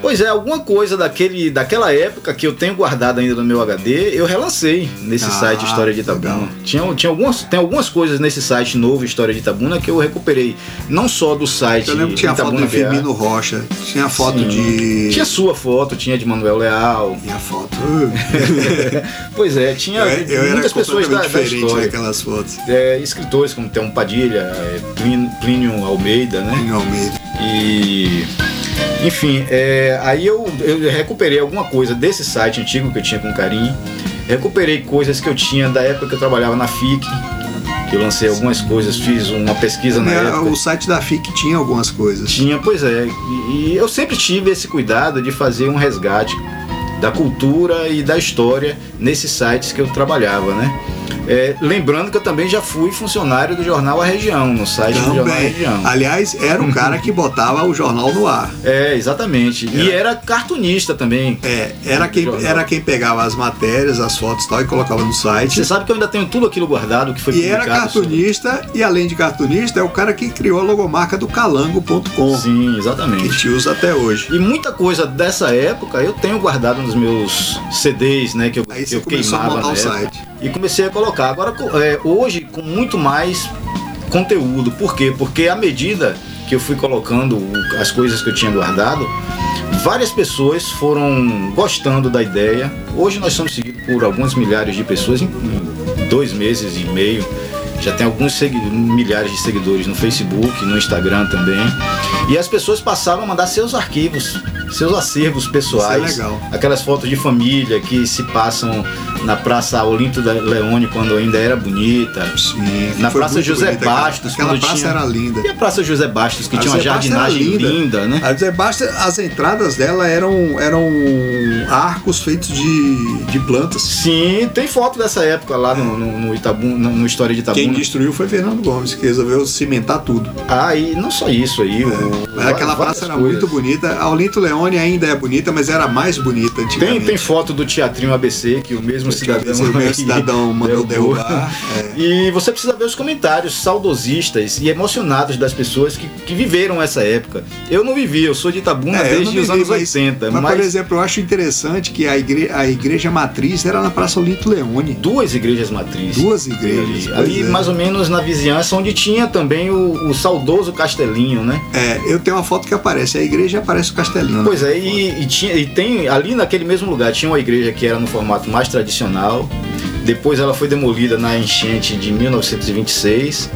Pois é, alguma coisa daquele, daquela época que eu tenho guardado ainda no meu HD, eu relancei nesse Ah, site História de Itabuna. legal. Tinha, tinha algumas, tem algumas coisas nesse site novo História de Itabuna que eu recuperei, não só do site Eu lembro que tinha foto Itabuna do BA. Firmino Rocha, tinha foto Sim. de. Tinha sua foto, tinha de Manuel Leal. Minha foto. *laughs* Pois é, tinha eu, eu muitas pessoas da, da história. daquelas fotos. É, escritores como Telmo Padilha, é, Plínio, Plínio Almeida, né? Em Almeida. E. Enfim, é, aí eu, eu recuperei alguma coisa desse site antigo que eu tinha com carinho. Recuperei coisas que eu tinha da época que eu trabalhava na FIC. Que eu lancei algumas coisas, fiz uma pesquisa na É, época. o site da FIC tinha algumas coisas. Tinha, pois é. E, e eu sempre tive esse cuidado de fazer um resgate da cultura e da história nesses sites que eu trabalhava, né? É, lembrando que eu também já fui funcionário do jornal A Região, no site do jornal A Também. Região. Aliás, era o cara que botava o jornal no ar. É, exatamente. E era cartunista também. É, era quem, Jornal. era quem pegava as matérias, as fotos e tal, e colocava no site. Você sabe que eu ainda tenho tudo aquilo guardado que foi E era publicado sobre- cartunista, e além de cartunista, é o cara que criou a logomarca do calango.com, Sim, que a exatamente. gente usa até hoje. E muita coisa dessa época eu tenho guardado nos meus CDs, né? Que eu, Aí que você eu começou a montar o época. site. E comecei a colocar. Agora, é, hoje, com muito mais conteúdo. Por quê? Porque à medida que eu fui colocando as coisas que eu tinha guardado, várias pessoas foram gostando da ideia. Hoje nós somos seguidos por algumas milhares de pessoas em, dois meses e meio. Já tem alguns milhares de seguidores no Facebook, no Instagram também. E as pessoas passaram a mandar seus arquivos, seus acervos pessoais. Isso é legal. Aquelas fotos de família que se passam na Praça Olinto da Leone quando ainda era bonita. Sim, Na foi Praça José bonita aquela- Bastos, Aquela quando praça tinha- era linda. E a Praça José Bastos, que A tinha uma José Bastos era jardinagem linda, né? A José Bastos, as entradas dela eram, eram arcos feitos de, de plantas. Sim, tem foto dessa época lá no, no, no Itabuna, no, História de Itabuna. Quem destruiu foi Fernando Gomes, que resolveu cimentar tudo. Ah, e não só isso aí. o- Mas aquela praça era coisas. muito bonita. A Olinto Leone ainda é bonita, mas era mais bonita Tem, antigamente. tem foto do Teatrinho ABC, que o mesmo mesmo cidadão. O mesmo *laughs* cidadão mandou derrubar. É. E você precisa ver os comentários saudosistas e emocionados das pessoas que, que viveram essa época. Eu não vivi, eu sou de Itabuna é, desde os anos mas, 80. Mas, mas, por exemplo, eu acho interessante que a, igre, a igreja matriz era na Praça Olito Leone. Duas igrejas matrizes. Duas igrejas. Ali, ali é. mais ou menos na vizinhança, onde tinha também o, o, saudoso castelinho, né? É, eu tenho uma foto que aparece a igreja aparece o castelinho. Pois é, e, e, tinha, e tem ali naquele mesmo lugar tinha uma igreja que era no formato mais tradicional. Depois ela foi demolida na enchente de 1926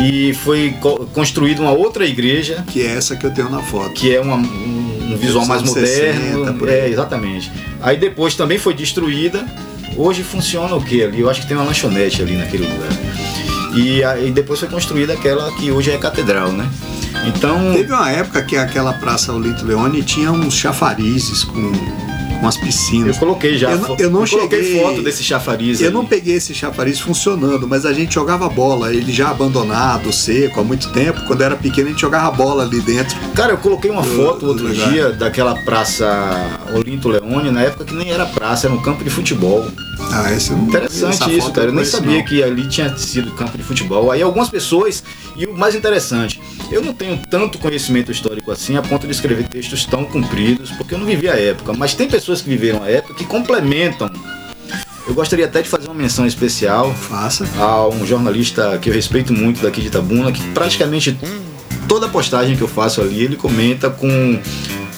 e foi co construída uma outra igreja. Que é essa que eu tenho na foto. Que é uma, um, um visual mais moderno. 60, é exatamente. Aí depois também foi destruída. Hoje funciona o que ali? Eu acho que tem uma lanchonete ali naquele lugar. E aí depois foi construída aquela que hoje é catedral né? Então teve uma época que aquela praça Olito Leone tinha uns chafarizes com umas piscinas. Eu coloquei já. Eu, eu não eu cheguei. foto desse chafariz. Eu ali. não peguei esse chafariz funcionando, mas a gente jogava bola, ele já abandonado, seco há muito tempo. Quando era pequeno, a gente jogava bola ali dentro. Cara, eu coloquei uma do, foto outro dia daquela praça Olinto Leone, na época que nem era praça, era um campo de futebol. Ah, esse não Interessante isso, cara. Eu nem sabia não. que ali tinha sido campo de futebol. Aí algumas pessoas, e o mais interessante, eu não tenho tanto conhecimento histórico assim a ponto de escrever textos tão compridos, porque eu não vivi a época, mas tem pessoas que viveram a época que complementam eu gostaria até de fazer uma menção especial Faça. a um jornalista que eu respeito muito daqui de Itabuna, que praticamente toda postagem que eu faço ali ele comenta com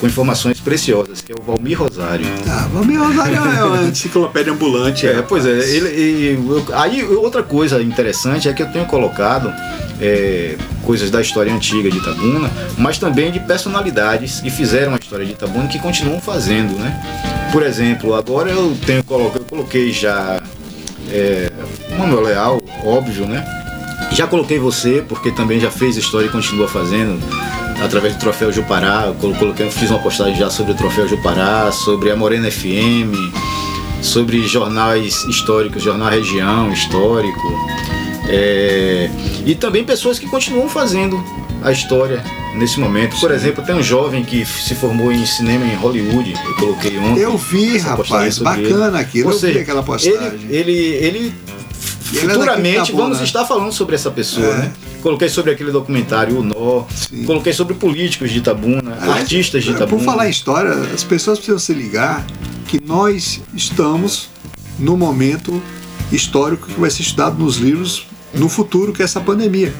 com informações preciosas, que é o Valmir Rosário. Ah, Valmir Rosário é uma *laughs* enciclopédia ambulante. É, pois é. Ele, ele, aí outra coisa interessante é que eu tenho colocado é, coisas da história antiga de Itabuna, mas também de personalidades que fizeram a história de Itabuna que continuam fazendo, né? Por exemplo, agora eu tenho eu coloquei já é, Manuel Leal, óbvio, né? Já coloquei você, porque também já fez história e continua fazendo através do Troféu Jupará. Eu coloquei, fiz uma postagem já sobre o Troféu Jupará, sobre a Morena FM, sobre jornais históricos, Jornal Região Histórico. É, e também pessoas que continuam fazendo a história nesse momento. Por exemplo, tem um jovem que se formou em cinema em Hollywood, eu coloquei ontem. Eu vi, rapaz, bacana ele. aquilo, Ou seja, eu vi aquela postagem. Ele, ele, ele futuramente vamos né? estar falando sobre essa pessoa, é. né? Coloquei sobre aquele documentário O Nó, Sim. coloquei sobre políticos de Itabuna, ah, artistas de Itabuna. Por falar em história, as pessoas precisam se ligar que nós estamos no momento histórico que vai ser estudado nos livros no futuro, que é essa pandemia.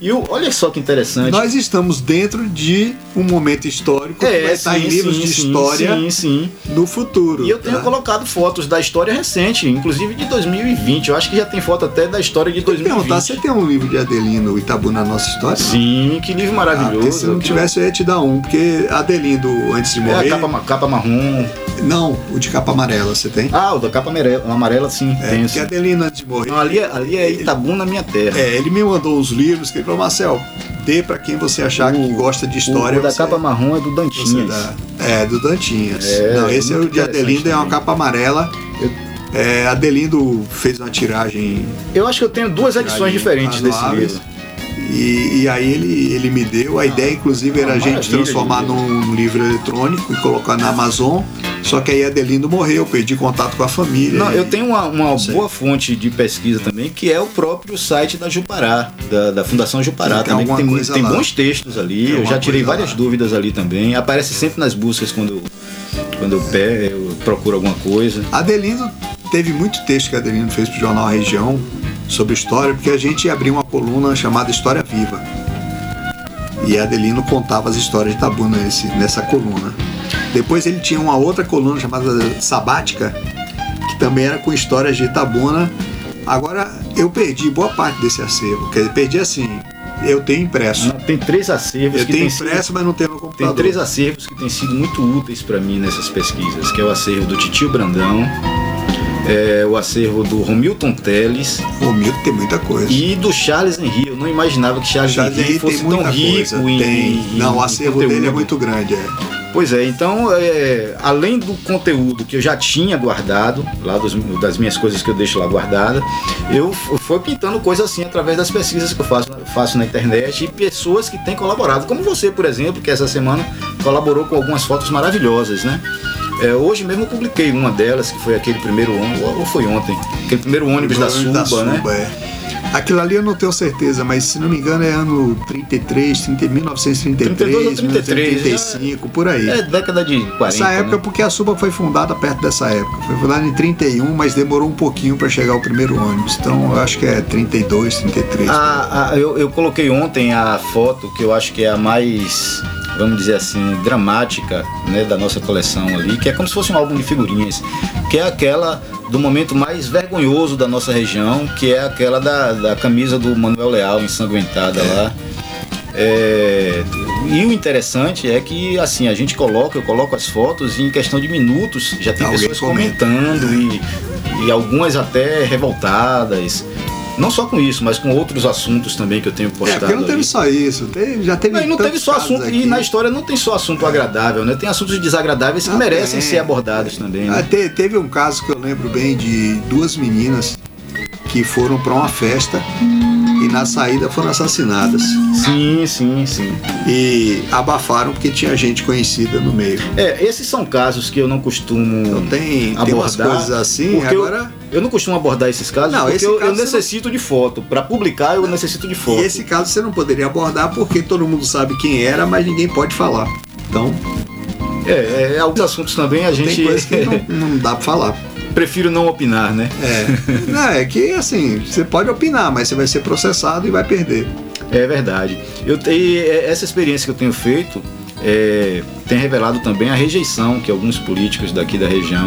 E o, olha só que interessante. Nós estamos dentro de um momento histórico é, que vai estar em livros sim, de história sim, sim. no futuro. E eu tenho tá? colocado fotos da história recente, inclusive de 2020. Eu acho que já tem foto até da história de 2020. Perguntar, você tem um livro de Adelino Itabu na nossa história? Sim, que livro maravilhoso. Ah, se não tivesse, eu ia te dar um, porque Adelino, antes de morrer. É a capa, capa marrom. Não, o de capa amarela, você tem? Ah, o da capa amarela, amarela sim, é, tenho. Porque Adelino, antes de morrer. Não, ali, é, ali é Itabuna, minha terra. É, ele me mandou uns livros que ele falou, Marcel, dê para quem você achar o, que gosta de história. O, da capa marrom é do Dantinhas. É, do Dantinhas. É, Não, esse é o de Adelindo, é uma capa amarela. Eu, é, Adelindo fez uma tiragem. Eu acho que eu tenho duas edições diferentes desse livro. E, e, aí ele, ele me deu, a ideia inclusive era a gente transformar num livro eletrônico e colocar na Amazon. Só que aí Adelindo morreu, perdi contato com a família. Não, e... eu tenho uma, uma boa fonte de pesquisa também, que é o próprio site da Jupará, da, da Fundação Jupará. Tem, também, tem, tem bons textos ali, eu já tirei várias lá. dúvidas ali também. Aparece sempre nas buscas quando, quando eu, pé, eu procuro alguma coisa. Adelindo, teve muito texto que Adelindo fez pro Jornal Região sobre história, porque a gente abriu uma coluna chamada História Viva. E Adelino contava as histórias de Tabuna nesse, nessa coluna. Depois ele tinha uma outra coluna chamada Sabática, que também era com histórias de Itabuna. Agora eu perdi boa parte desse acervo. Quer dizer, perdi assim. Eu tenho impresso. Não, tem três acervos. Eu tenho impresso, sido, mas não tenho no computador. Tem três acervos que têm sido muito úteis para mim nessas pesquisas, que é o acervo do Titio Brandão, é, o acervo do Romilton Teles. Romilton tem muita coisa. E do Charles Henry. Eu não imaginava que Charles, Charles Henry fosse tão rico em, tem. Em, não, o acervo dele é muito grande. É. Pois é, então, é, além do conteúdo que eu já tinha guardado, lá dos, das minhas coisas que eu deixo lá guardada, eu fui pintando coisas assim através das pesquisas que eu faço, faço na internet e pessoas que têm colaborado, como você, por exemplo, que essa semana colaborou com algumas fotos maravilhosas, né? É, hoje mesmo eu publiquei uma delas, que foi aquele primeiro ônibus, ou foi ontem, aquele primeiro ônibus da Suba, né? é. Aquilo ali eu não tenho certeza, mas se não me engano é ano 33, 30, 1933, 32 ou 33, 1935, por aí. É década de 40. Essa época, né? porque a Suba foi fundada perto dessa época. Foi fundada em 31, mas demorou um pouquinho para chegar o primeiro ônibus. Então eu acho que é 32, 33. A- a- eu, eu coloquei ontem a foto que eu acho que é a mais, vamos dizer assim, dramática né, da nossa coleção ali, que é como se fosse um álbum de figurinhas, que é aquela do momento mais vergonhoso da nossa região, que é aquela da, da camisa do Manuel Leal ensanguentada lá. É, e o interessante é que assim a gente coloca, eu coloco as fotos e em questão de minutos já tem Alguém pessoas comenta. comentando e, e algumas até revoltadas. Não só com isso, mas com outros assuntos também que eu tenho é, postado. porque não teve ali. só isso. Teve- já teve Não, e não teve só assunto, e aqui. na história não tem só assunto agradável, né? Tem assuntos desagradáveis que Ah, merecem tem. ser abordados também. Ah, Né? te- teve um caso que eu lembro bem de duas meninas que foram para uma festa e na saída foram assassinadas. Sim, sim, sim. E abafaram porque tinha gente conhecida no meio. É, esses são casos que eu não costumo Então tem, tem umas abordar. coisas assim, porque eu- agora. Eu, não costumo abordar esses casos Não, porque eu, eu caso você necessito de foto. Para publicar, eu necessito de foto. E esse caso você não poderia abordar porque todo mundo sabe quem era, mas ninguém pode falar. Então, É, é, alguns assuntos também a gente tem coisas que não, *laughs* não dá pra falar. prefiro não opinar, né? É. Não, é que assim, você pode opinar, mas você vai ser processado e vai perder. É verdade. Eu tenho essa experiência que eu tenho feito é, tem revelado também a rejeição que alguns políticos daqui da região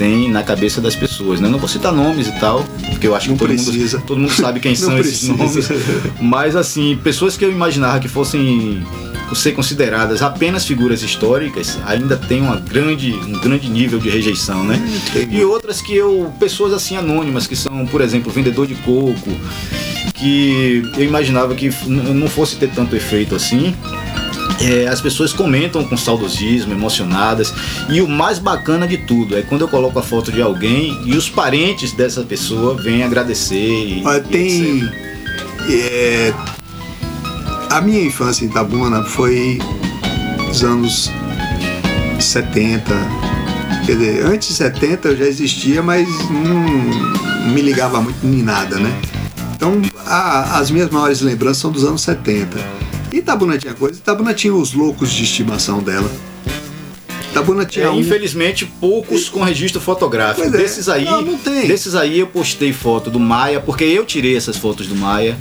têm na cabeça das pessoas. Né? Não vou citar nomes e tal, porque eu acho Não que todo mundo, *laughs* todo mundo sabe quem *laughs* são esses nomes. Mas assim, pessoas que eu imaginava que fossem ser consideradas apenas figuras históricas ainda tem uma grande, um grande nível de rejeição, né? tem E outras que eu, pessoas assim anônimas que são, por exemplo, vendedor de coco, que eu imaginava que não fosse ter tanto efeito assim. É, as pessoas comentam com saudosismo, emocionadas. E o mais bacana de tudo é quando eu coloco a foto de alguém e os parentes dessa pessoa vêm agradecer. E, Olha, e tem. é, a minha infância em Itabuna foi nos anos 70. Quer dizer, antes de 70 eu já existia, mas não, não me ligava muito em nada, né? Então a- as minhas maiores lembranças são dos anos 70. Itabuna tinha coisa, Itabuna tinha os loucos de estimação dela. Itabuna tinha É, um- infelizmente, poucos com registro fotográfico. É. Desses aí, Não, não tem. desses aí eu postei foto do Maia, porque eu tirei essas fotos do Maia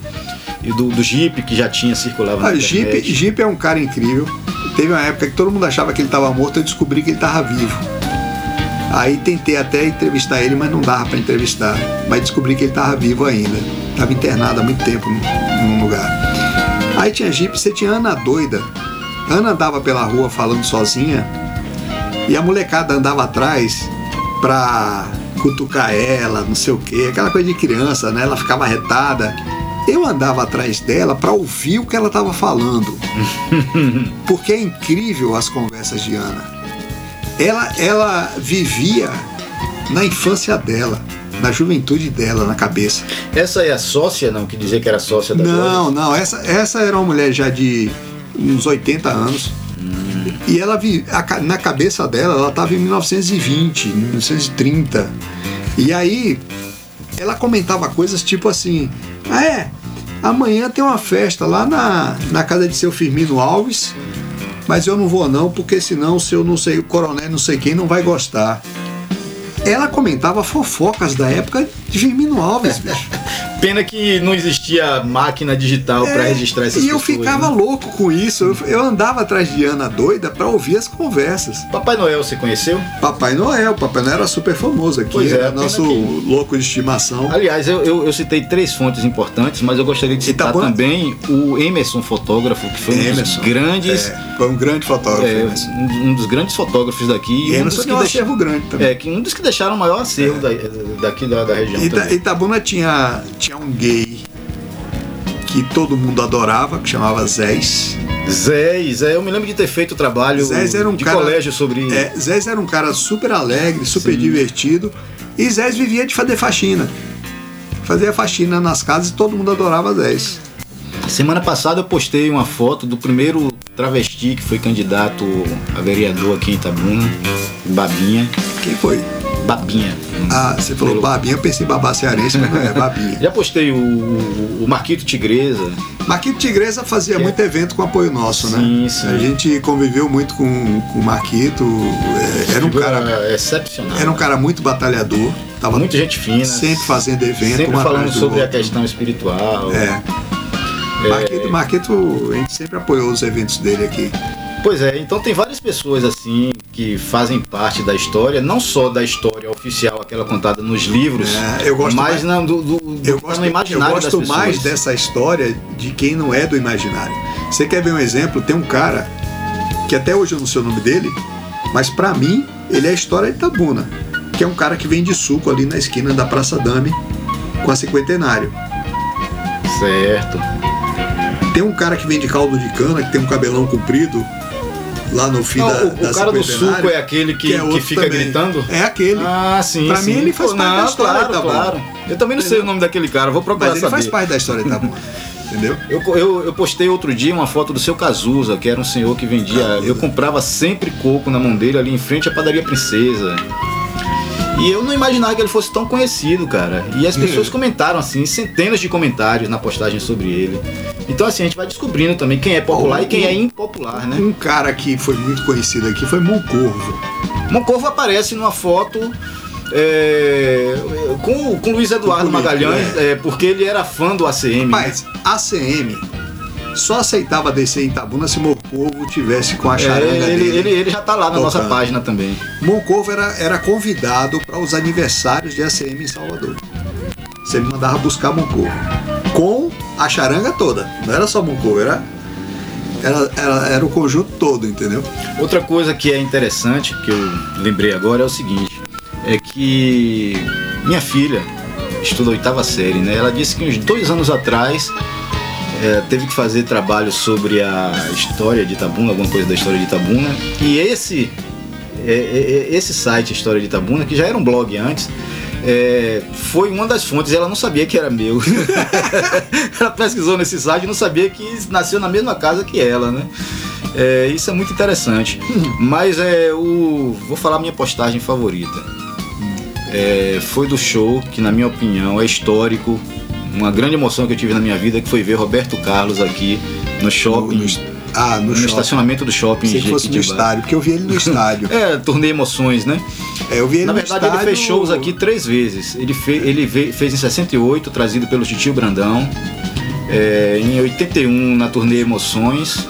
e do, do Jeep que já tinha circulado na Ah, Jeep, internet. Jeep é um cara incrível. Teve uma época que todo mundo achava que ele estava morto, eu descobri que ele estava vivo. Aí tentei até entrevistar ele, mas não dava para entrevistar. Mas descobri que ele estava vivo ainda. Estava internado há muito tempo num lugar. Aí tinha Jeep, você tinha Ana doida. Ana andava pela rua falando sozinha e a molecada andava atrás pra cutucar ela, não sei o quê, aquela coisa de criança, né? Ela ficava retada. Eu andava atrás dela pra ouvir o que ela estava falando. *laughs* Porque é incrível as conversas de Ana. Ela, ela vivia na infância dela, na juventude dela, na cabeça. Essa é a sócia, não? Que dizia que era sócia da Não, não, essa, essa era uma mulher já de uns 80 anos. E ela na cabeça dela, ela estava em 1920, 1930. E aí ela comentava coisas tipo assim: "Ah, é, amanhã tem uma festa lá na, na casa de seu Firmino Alves, mas eu não vou não, porque senão o seu não sei, o coronel não sei quem não vai gostar. Ela comentava fofocas da época de Firmino Alves, bicho. *laughs* Pena que não existia máquina digital para É, registrar essas E eu pessoas, ficava né? louco com isso. Eu, eu andava atrás de Ana doida pra ouvir as conversas. Papai Noel, você conheceu? Papai Noel, Papai Noel era super famoso aqui, Pois é, era nosso que- louco de estimação. Aliás, eu, eu, eu citei três fontes importantes, mas eu gostaria de citar Itabuna- também o Emerson fotógrafo, que foi um Emerson, dos grandes. É, foi um grande fotógrafo. é, um um dos grandes fotógrafos daqui. E um Emerson um que deixa- acervo grande também. É, que um dos que deixaram o maior acervo da- daqui da, da região. Itabuna tinha, tinha um gay que todo mundo adorava, que chamava Zés. Zé, Zé, eu me lembro de ter feito trabalho Zés era um de cara- colégio sobre. É, Zés era um cara super alegre, super divertido. E Zés vivia de fazer faxina. Fazia faxina nas casas e todo mundo adorava Zés. Semana passada eu postei uma foto do primeiro travesti que foi candidato a vereador aqui em Itabuna, Babinha. Quem foi? Babinha. Ah, você falou Pelo- Babinha, eu pensei em babá cearense, mas não é Babinha. *laughs* Já postei o, o, Marquito Tigresa. Marquito Tigresa fazia é- muito evento com apoio nosso, Sim, né? sim. A gente conviveu muito com, com o Marquito, é, era um cara, excepcional. era um cara muito batalhador, tava Muita gente fina. sempre fazendo evento, Sempre falando sobre a outro. questão espiritual. É. Marquito, Marquito, a gente sempre apoiou os eventos dele aqui. Pois é, então tem várias pessoas assim que fazem parte da história, não só da história oficial, aquela contada nos livros, É, eu gosto mais- não, do, do, do Eu que tá gosto, no eu imaginário gosto mais dessa história de quem não é do imaginário. Você quer ver um exemplo? Tem um cara que até hoje eu não sei o nome dele, mas pra mim ele é a história de Itabuna, que é um cara que vende suco ali na esquina da Praça Dame com a cinquentenário. Certo. Tem um cara que vende caldo de cana, que tem um cabelão comprido lá no fim Não, da, o, da o cara do suco é aquele que, é que, fica também. gritando? É aquele. Ah, sim. Pra sim. mim, ele faz Pô, parte da não, história, claro, tá bom. claro. Eu também não sei o nome daquele cara, vou procurar mas ele saber. faz parte da história de Itabuna. *laughs* Entendeu? Eu, eu, eu postei outro dia uma foto do seu Cazuza, que era um senhor que vendia. Ah, eu comprava sempre coco na mão dele ali em frente à padaria Princesa. E eu não imaginava que ele fosse tão conhecido, cara. E as pessoas Hum. comentaram assim, centenas de comentários na postagem sobre ele. Então assim, a gente vai descobrindo também quem é popular Oh, e quem um- é impopular, né? Um cara que foi muito conhecido aqui foi Moncorvo. Moncorvo aparece numa foto é, com, com Luiz Eduardo Magalhães, é, porque ele era fã do ACM. né? Mas a CM só aceitava descer em Itabuna se Moncorvo tivesse com a É, charanga ele, dele. ele, ele já tá lá na nossa Tocando. página também. Moncorvo era, era convidado para os aniversários de ACM em Salvador. Você me mandava buscar Moncorvo. Com a charanga toda. Não era só Moncorvo, era, era, era, era o conjunto todo, entendeu? Outra coisa que é interessante, que eu lembrei agora, é o seguinte: é que minha filha estuda oitava série, né? Ela disse que uns dois anos atrás é, teve que fazer trabalho sobre a história de Itabuna, alguma coisa da história de Itabuna. E esse, é, é, esse site História de Itabuna, que já era um blog antes, é, foi uma das fontes, ela não sabia que era meu. *laughs* ela pesquisou nesse site e não sabia que nasceu na mesma casa que ela, né? É, isso é muito interessante. Mas é o. Vou falar a minha postagem favorita. É, foi do show que, na minha opinião, é histórico. Uma grande emoção que eu tive na minha vida que foi ver Roberto Carlos aqui no shopping. No- no- ah, no, no shopping. estacionamento do shopping. Que fosse no estádio, porque eu vi ele no *laughs* estádio. É, turnê emoções, né? É, eu vi ele Na verdade, estádio. ele fez shows aqui três vezes. Ele, fe- ele ve- fez em 68, trazido pelo Titio Brandão. É, em 81, na turnê Emoções.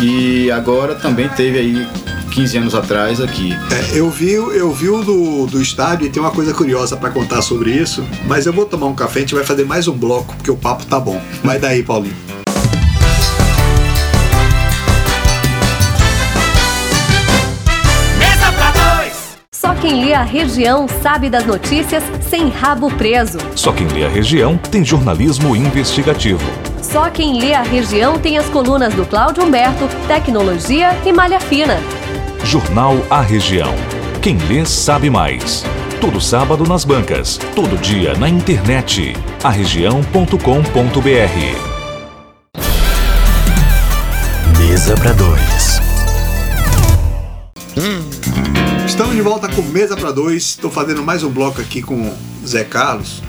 E agora também teve aí 15 anos atrás aqui. É, eu vi, eu vi o do, do estádio e tem uma coisa curiosa pra contar sobre isso, mas eu vou tomar um café, a gente vai fazer mais um bloco, porque o papo tá bom. Vai daí, Paulinho. Quem lê a região sabe das notícias sem rabo preso. Só quem lê a região tem jornalismo investigativo. Só quem lê a região tem as colunas do Cláudio Humberto, Tecnologia e Malha Fina. Jornal A Região. Quem lê sabe mais. Todo sábado nas bancas, todo dia na internet. arregião.com.br. Mesa pra dois. Estamos de volta com Mesa para Dois. Estou fazendo mais um bloco aqui com o Zé Carlos,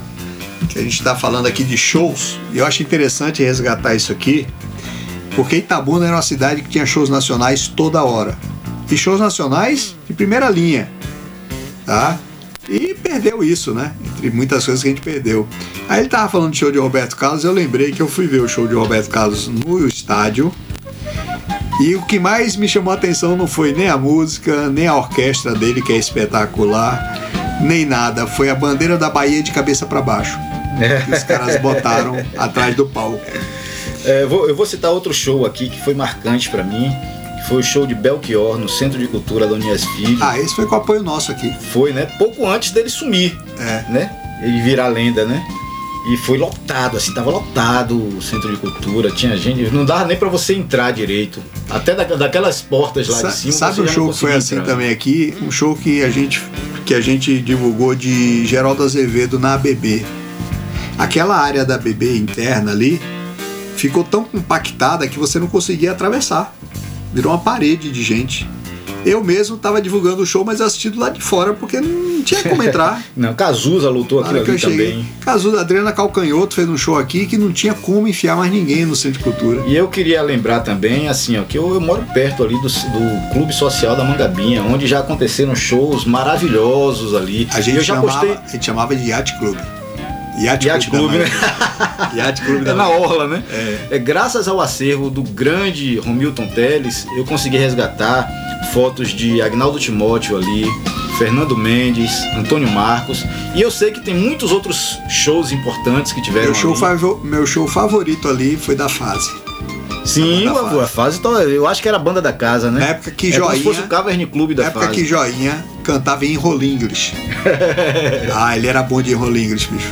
que a gente está falando aqui de shows. E eu acho interessante resgatar isso aqui, porque Itabuna era uma cidade que tinha shows nacionais toda hora. E shows nacionais de primeira linha, tá? E perdeu isso, né? Entre muitas coisas que a gente perdeu. Aí ele tava falando de show de Roberto Carlos, eu lembrei que eu fui ver o show de Roberto Carlos no estádio. E o que mais me chamou a atenção não foi nem a música, nem a orquestra dele, que é espetacular, nem nada. Foi a bandeira da Bahia de cabeça para baixo. Que os caras botaram *laughs* atrás do palco. É, eu, vou, eu vou citar outro show aqui que foi marcante pra mim, que foi o show de Belchior no Centro de Cultura da Unias Filho. Ah, esse foi com apoio nosso aqui. Foi, né? Pouco antes dele sumir, É. né? Ele virar lenda, né? E foi lotado, assim, tava lotado o centro de cultura, tinha gente, não dava nem pra você entrar direito. Até da- daquelas portas lá Sa- de cima. Sabe um show que foi assim entrar. também aqui? Um show que a gente que a gente divulgou de Geraldo Azevedo na ABB. Aquela área da ABB interna ali ficou tão compactada que você não conseguia atravessar. Virou uma parede de gente. Eu mesmo estava divulgando o show, mas assistido lá de fora, porque não tinha como entrar. *laughs* Não, Cazuza lutou aquilo eu ali também. Caso Adriana Calcanhoto fez um show aqui que não tinha como enfiar mais ninguém no Centro de Cultura. E eu queria lembrar também, assim, ó, que eu, eu moro perto ali do, do Clube Social da Mangabinha, onde já aconteceram shows maravilhosos ali. A gente, eu já chamava, postei. a gente chamava de Yacht Club. Yacht, Yacht da Club, né? *laughs* Yacht Club É na orla, né? É. graças ao acervo do grande Romilton Teles, eu consegui resgatar fotos de Agnaldo Timóteo ali, Fernando Mendes, Antônio Marcos. E eu sei que tem muitos outros shows importantes que tiveram Meu show, meu show favorito ali foi da fase. Sim, a, fase. a fase, eu acho que era a banda da casa, né? Na época que é como se Joinha- fosse o Cavern Club da Na época fase. que Joinha cantava em Roll English. *laughs* ah, ele era bom de Roll English, bicho.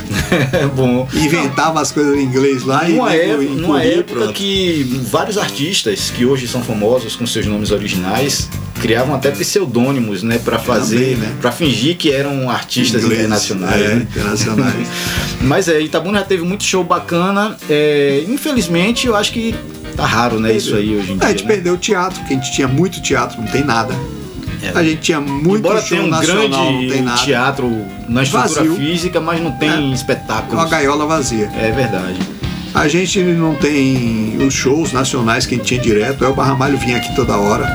É *laughs* bom. Inventava as coisas em inglês lá e Numa nego época, engolia numa e época pronto. que vários artistas que hoje são famosos com seus nomes originais criavam até pseudônimos, né, para fazer, né? para fingir que eram artistas Inglês, internacionais. É, né? internacionais. *laughs* Mas é, Itabuna já teve muito show bacana. É, infelizmente, eu acho que tá raro, né, isso aí hoje em a dia. gente né? perdeu o teatro, porque a gente tinha muito teatro, não tem nada. É. A gente tinha muito Embora show um nacional, não tem grande nada. teatro na estrutura Vazio. física, mas não tem É. Uma espetáculos. gaiola vazia. É verdade. A gente não tem os shows nacionais que a gente tinha direto. É o Barramalho vinha aqui toda hora.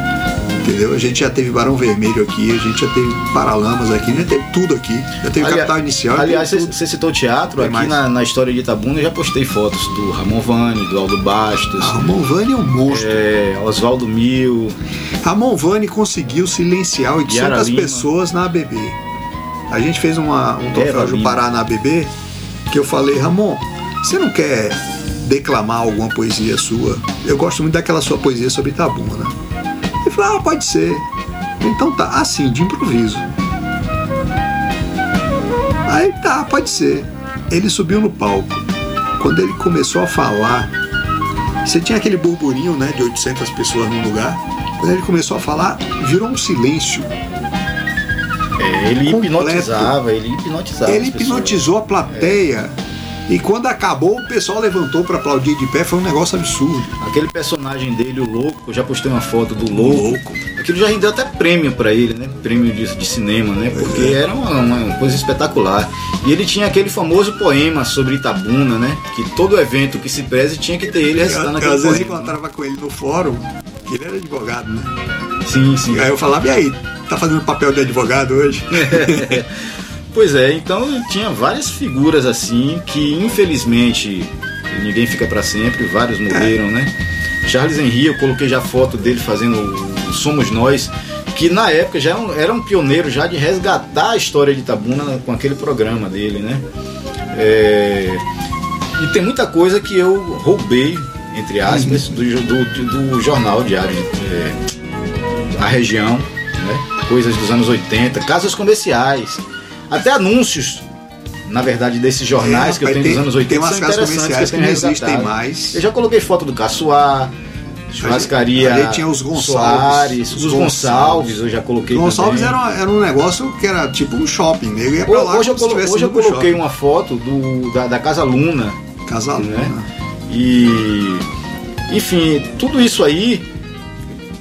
Entendeu? A gente já teve Barão Vermelho aqui, a gente já teve Paralamas aqui, já teve tudo aqui. Já teve Ali- Capital Inicial. Aliás, você citou teatro, Tem aqui na, na história de Itabuna eu já postei fotos do Ramon Vani, do Aldo Bastos, Ah, Ramon Vani é um monstro. é, Oswaldo Mil, Ramon Vani conseguiu silenciar 800 Yara Lima. pessoas na ABB. A gente fez uma, um troféu. Jupará na ABB que eu falei, Ramon, você não quer declamar alguma poesia sua? Eu gosto muito daquela sua poesia sobre Itabuna. Falou, ah, pode ser. Então tá, assim, de improviso. Aí tá, pode ser. Ele subiu no palco. Quando ele começou a falar, você tinha aquele burburinho, né, de 800 pessoas num lugar. Quando ele começou a falar, virou um silêncio. é, ele Completo. hipnotizava, ele hipnotizava. Ele hipnotizou a plateia. E quando acabou, o pessoal levantou para aplaudir de pé. Foi um negócio absurdo. Aquele personagem dele, o louco, eu já postei uma foto do louco. Aquilo já rendeu até prêmio pra ele, né? Prêmio de, de cinema, né? Porque É. era uma, uma coisa espetacular. E ele tinha aquele famoso poema sobre Itabuna, né? Que todo evento que se preze tinha que ter ele recitando aquele às vezes poema. encontrava com ele no fórum, que ele era advogado, né? Sim, sim. E aí eu falava, e aí, tá fazendo papel de advogado hoje? *laughs* Pois é, então tinha várias figuras assim que infelizmente ninguém fica pra sempre, vários morreram, né? Charles Henry, eu coloquei já foto dele fazendo o Somos Nós, que na época já era um- era um pioneiro já de resgatar a história de Itabuna com aquele programa dele, né? É, E tem muita coisa que eu roubei, entre aspas, do, do, do jornal diário, é, a região, né? coisas dos anos 80, casas comerciais, até anúncios, na verdade, desses jornais É, que eu tenho tem- dos anos 80 tem umas são interessantes comerciais que eu que não existem mais. Eu já coloquei foto do Caçoar, churrascaria Ali tinha os Gonçalves, Soares, os os Gonçalves, eu já coloquei Gonçalves também. era, era um negócio que era tipo um shopping, nego ia pra lá Hoje eu, colo- hoje eu coloquei shopping. uma foto do, da, da Casa Luna, Casaluna. né? E enfim, tudo isso aí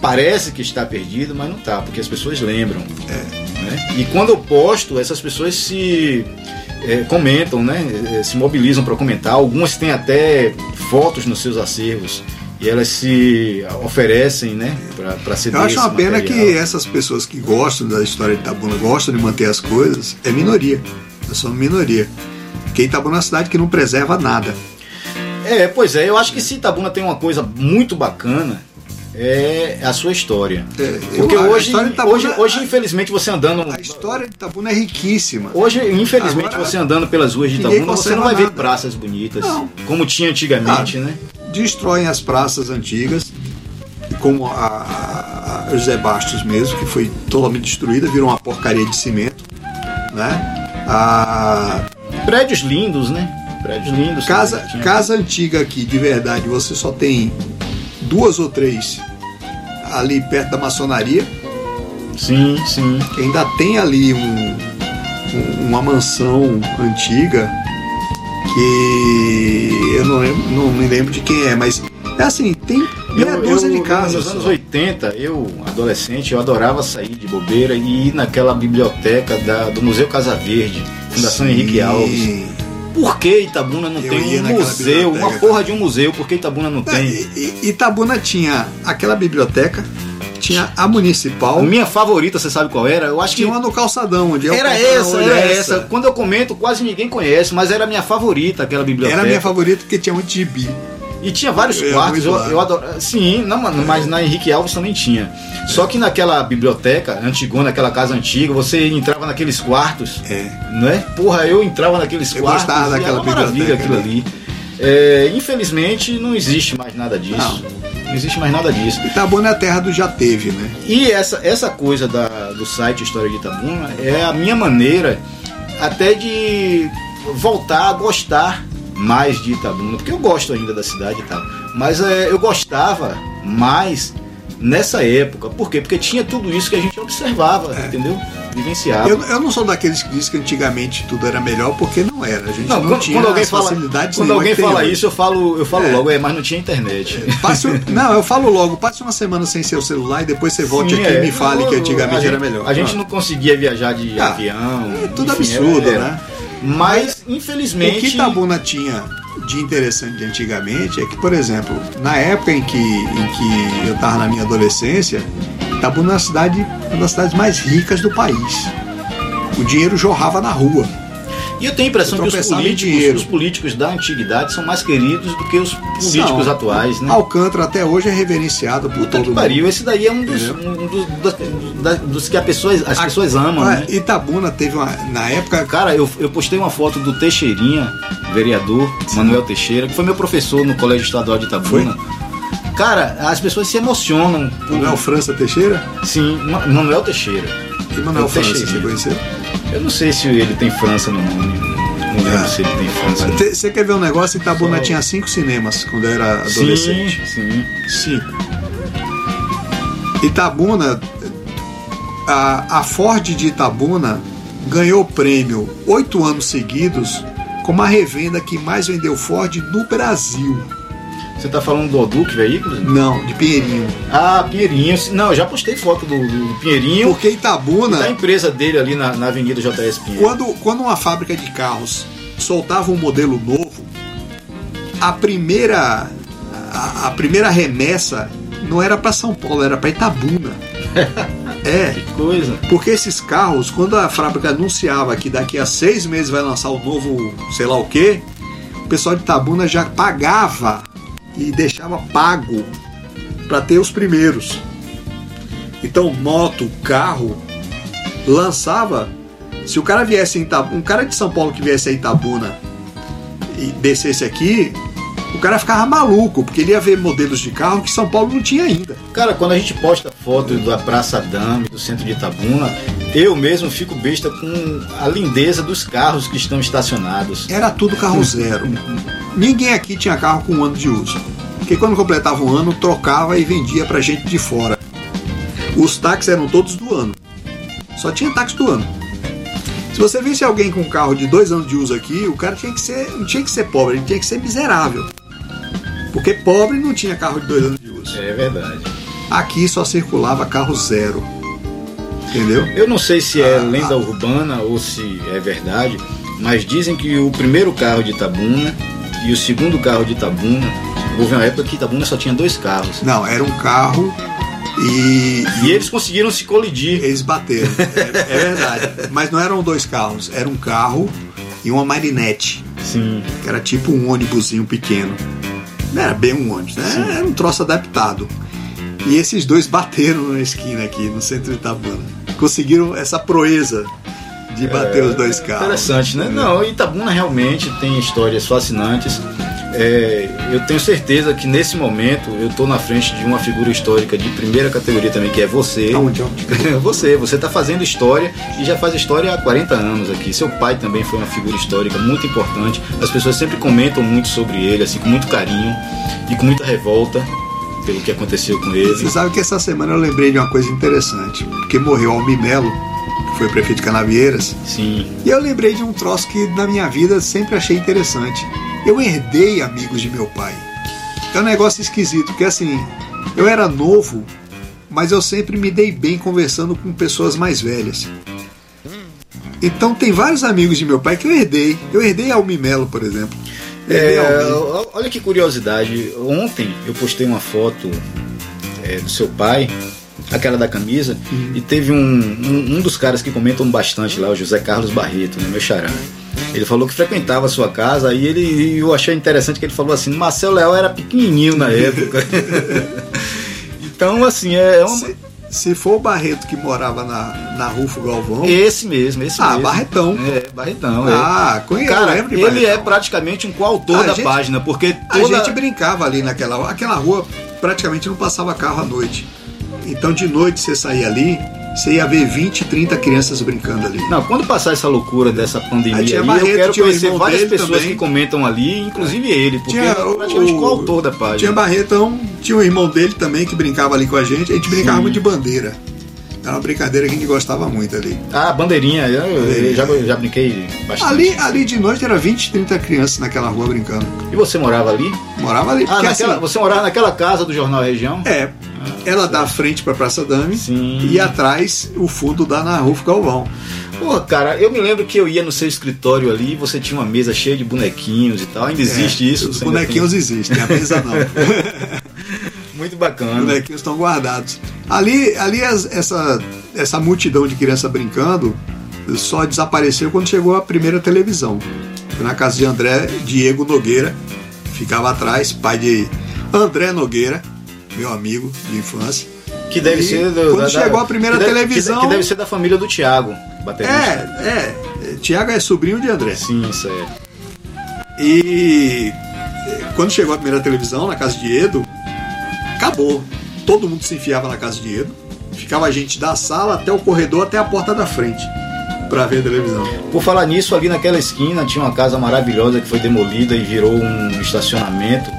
parece que está perdido, mas não está, porque as pessoas lembram. Né? E quando eu posto, essas pessoas se é, comentam, né? É, se mobilizam para comentar. Algumas têm até fotos nos seus acervos e elas se oferecem, né? Para ser Eu acho uma pena que essas pessoas que gostam da história de Itabuna, gostam de manter as coisas, é minoria. Nós somos minoria. Porque Itabuna é uma cidade que não preserva nada. É, pois é, eu acho que se Itabuna tem uma coisa muito bacana, é a sua história. É, eu- Porque a hoje, Itabuna- hoje, hoje, infelizmente, você andando. A história de Itabuna é riquíssima. Hoje, infelizmente, Agora, você andando pelas ruas de Itabuna, você não vai ver nada. praças bonitas, Não. como tinha antigamente, né? Destroem as praças antigas, como a, a- José Bastos mesmo, que foi totalmente destruída, virou uma porcaria de cimento. Né? A Prédios lindos, né? Prédios lindos. casa, casa antiga aqui, de verdade, você só tem duas ou três ali perto da maçonaria. Sim, sim. ainda tem ali um- um- uma mansão antiga que eu não, lembro, não me lembro de quem é, mas é assim, tem meia Eu, dúzia de casas. nos anos só. 80, eu, adolescente, eu adorava sair de bobeira e ir naquela biblioteca da- do Museu Casa Verde, Fundação Sim. Henrique Alves. Por que Itabuna não Eu tem um museu, uma porra de um museu? Por que Itabuna não É, tem? e- e- Itabuna tinha aquela biblioteca, tinha a municipal, A minha favorita, você sabe qual era? Eu acho que tinha uma no calçadão, onde eu era essa, era essa. Quando eu comento, quase ninguém conhece, mas era a minha favorita, aquela biblioteca. Era a minha favorita porque tinha muito gibi. E tinha vários Eu quartos, eu, eu adoro. Sim, não, mas na Henrique Alves também tinha. Só que naquela biblioteca antigona, aquela casa antiga, você entrava naqueles quartos, É. né? Porra, eu entrava naqueles Eu quartos. gostava daquela maravilha biblioteca, aquilo ali. É, infelizmente não existe mais nada disso. Não. existe mais nada disso. Itabuna é a terra do já teve, né? E essa, essa coisa da, do site História de Itabuna é a minha maneira até de voltar a gostar mais de Itabuna, porque eu gosto ainda da cidade e tal. Mas é, eu gostava mais nessa época. Por quê? Porque tinha tudo isso que a gente observava, entendeu? Vivenciava. É. Eu, eu não sou daqueles que dizem que antigamente tudo era melhor, porque não era. A gente não, Não, quando, tinha quando alguém fala, quando alguém fala hoje. isso, eu falo, eu falo É. logo, é, mas não tinha internet. Passe um- *laughs* não, eu falo logo, passe uma semana sem seu celular e depois você volte Sim, aqui é. e me fale Não, que antigamente gente- era melhor. A gente não conseguia viajar de Ah, avião. é tudo enfim, absurdo, era- né? Mas, O infelizmente. que Itabuna tinha de interessante de antigamente é que, por exemplo, na época em que, em que eu estava na minha adolescência, Itabuna é uma cidade, uma das cidades mais ricas do país. O dinheiro jorrava na rua. E eu tenho a impressão que os políticos, os políticos da antiguidade são mais queridos do que os políticos São. atuais, né? Alcântara até hoje é reverenciado por Puta todo que mundo. pariu, esse daí é um dos, Entendeu? um dos, da- dos que a pessoa, as A- pessoas amam, Ué, né? Itabuna teve uma. Na época. Cara, eu, eu postei uma foto do Teixeirinha, vereador, Manuel Teixeira, que foi meu professor no Colégio Estadual de Itabuna. Cara, as pessoas se emocionam. Manuel França Teixeira? Sim, Ma- Manuel Teixeira. E Manuel É França, você Teixeirinha. conheceu? Eu não sei se ele tem França no nome. Não lembro Ah. se ele tem França Você quer ver um negócio? Itabuna Só- tinha cinco cinemas quando eu era adolescente. Sim, sim. Cinco. Itabuna, a, a Ford de Itabuna ganhou o prêmio oito anos seguidos como a revenda que mais vendeu Ford no Brasil. Você tá falando do Duque Veículos? Não, de Pinheirinho. Ah, Pinheirinho. Não, eu já postei foto do, do Pinheirinho. Porque Itabuna, Da empresa dele ali na, na Avenida JS Pinheiro. quando, quando uma fábrica de carros soltava um modelo novo, a primeira a, a primeira remessa não era para São Paulo, era para Itabuna. *laughs* É, Que coisa. porque esses carros, quando a fábrica anunciava que daqui a seis meses vai lançar o novo, sei lá o que, o pessoal de Itabuna já pagava e deixava pago para ter os primeiros. Então, moto, carro, lançava. Se o cara viesse em Itabuna, um cara de São Paulo que viesse a Itabuna e descesse aqui, o cara ficava maluco, porque ele ia ver modelos de carro que São Paulo não tinha ainda. Cara, quando a gente posta foto da Praça Dame, do centro de Itabuna, eu mesmo fico besta com a lindeza dos carros que estão estacionados. Era tudo carro zero. Ninguém aqui tinha carro com um ano de uso. Porque quando completava um ano, trocava e vendia pra gente de fora. Os táxis eram todos do ano. Só tinha táxi do ano. Se você visse alguém com um carro de dois anos de uso aqui, o cara tinha que ser, não tinha que ser pobre, ele tinha que ser miserável. Porque pobre não tinha carro de dois anos de uso. É verdade. Aqui só circulava carro zero. Entendeu? Eu não sei se é Ah, lenda ah. urbana ou se é verdade, mas dizem que o primeiro carro de Itabuna e o segundo carro de Itabuna, houve uma época que Itabuna só tinha dois carros. Não, era um carro e, E eles conseguiram se colidir. Eles bateram, é, é verdade. Mas não eram dois carros, era um carro e uma marinete, Sim. que era tipo um ônibusinho pequeno. Não era bem um ônibus, né? Era um troço adaptado. E esses dois bateram na esquina aqui, no centro de Itabuna. Conseguiram essa proeza de bater os dois carros. Interessante, né? Não, Itabuna realmente tem histórias fascinantes. É, eu tenho certeza que nesse momento eu estou na frente de uma figura histórica de primeira categoria também, que é você. Aonde, aonde? *laughs* Você, você está fazendo história e já faz história há 40 anos aqui. Seu pai também foi uma figura histórica muito importante. As pessoas sempre comentam muito sobre ele, assim, com muito carinho e com muita revolta pelo que aconteceu com ele. Você sabe que essa semana eu lembrei de uma coisa interessante. Porque morreu Almi Melo que foi prefeito de Canavieiras. Sim. E eu lembrei de um troço que na minha vida sempre achei interessante. Eu herdei amigos de meu pai. É um negócio esquisito, porque assim, eu era novo, mas eu sempre me dei bem conversando com pessoas mais velhas. Então tem vários amigos de meu pai que eu herdei. Eu herdei Almi Melo, por exemplo. É, olha que curiosidade. Ontem eu postei uma foto é, do seu pai, aquela da camisa, e teve um, um, um dos caras que comentam bastante lá, o José Carlos Barreto, né, meu xará. Ele falou que frequentava a sua casa e ele eu achei interessante que ele falou assim, Marcelo Leal era pequenininho na época. *laughs* *laughs* então, assim, é, é uma, Se, for o Barreto que morava na, na Rufo Galvão. esse mesmo, esse Ah, mesmo. Barretão. É, Barretão, é. Ah, conheço. Cara, lembro ele Barretão. é praticamente um coautor A da gente- página, porque A toda... gente brincava ali naquela aquela rua, praticamente não passava carro à noite. Então de noite você saía ali, você ia ver 20, 30 crianças brincando ali. Não, quando passar essa loucura dessa pandemia, Aí aí, Barreto, eu quero conhecer várias pessoas também. que comentam ali, inclusive ele, porque Tinha ele é o- praticamente o- coautor da página. Tinha Barretão, tinha o irmão dele também que brincava ali com a gente. A gente brincava Sim. muito de bandeira. Era uma brincadeira que a gente gostava muito ali. Ah, bandeirinha, eu, eu já, já brinquei bastante. Ali, ali de noite era 20, 30 crianças naquela rua brincando. E você morava ali? Morava ali. Ah, naquela, assim, você morava naquela casa do Jornal Região? É, ela dá frente pra Praça Dame Sim. e atrás o fundo dá na Rufo Galvão. Pô, cara, eu me lembro que eu ia no seu escritório ali, você tinha uma mesa cheia de bonequinhos e tal. Ainda existe É, isso? Os bonequinhos existem, a mesa não. tem? *laughs* Muito Os bacana. bonequinhos estão guardados. Ali, ali essa, essa multidão de criança brincando só desapareceu quando chegou a primeira televisão. Na casa de André Diego Nogueira, ficava atrás, pai de André Nogueira, meu amigo de infância. Que deve E ser do, quando chegou a primeira que deve- televisão- Que, deve ser da família do Thiago, baterista. É, é. Tiago é sobrinho de André. Sim, isso é. E quando chegou a primeira televisão na casa de Edo, acabou. Todo mundo se enfiava na casa de Edo. Ficava a gente da sala até o corredor, até a porta da frente, pra ver a televisão. Por falar nisso, ali naquela esquina tinha uma casa maravilhosa que foi demolida e virou um estacionamento.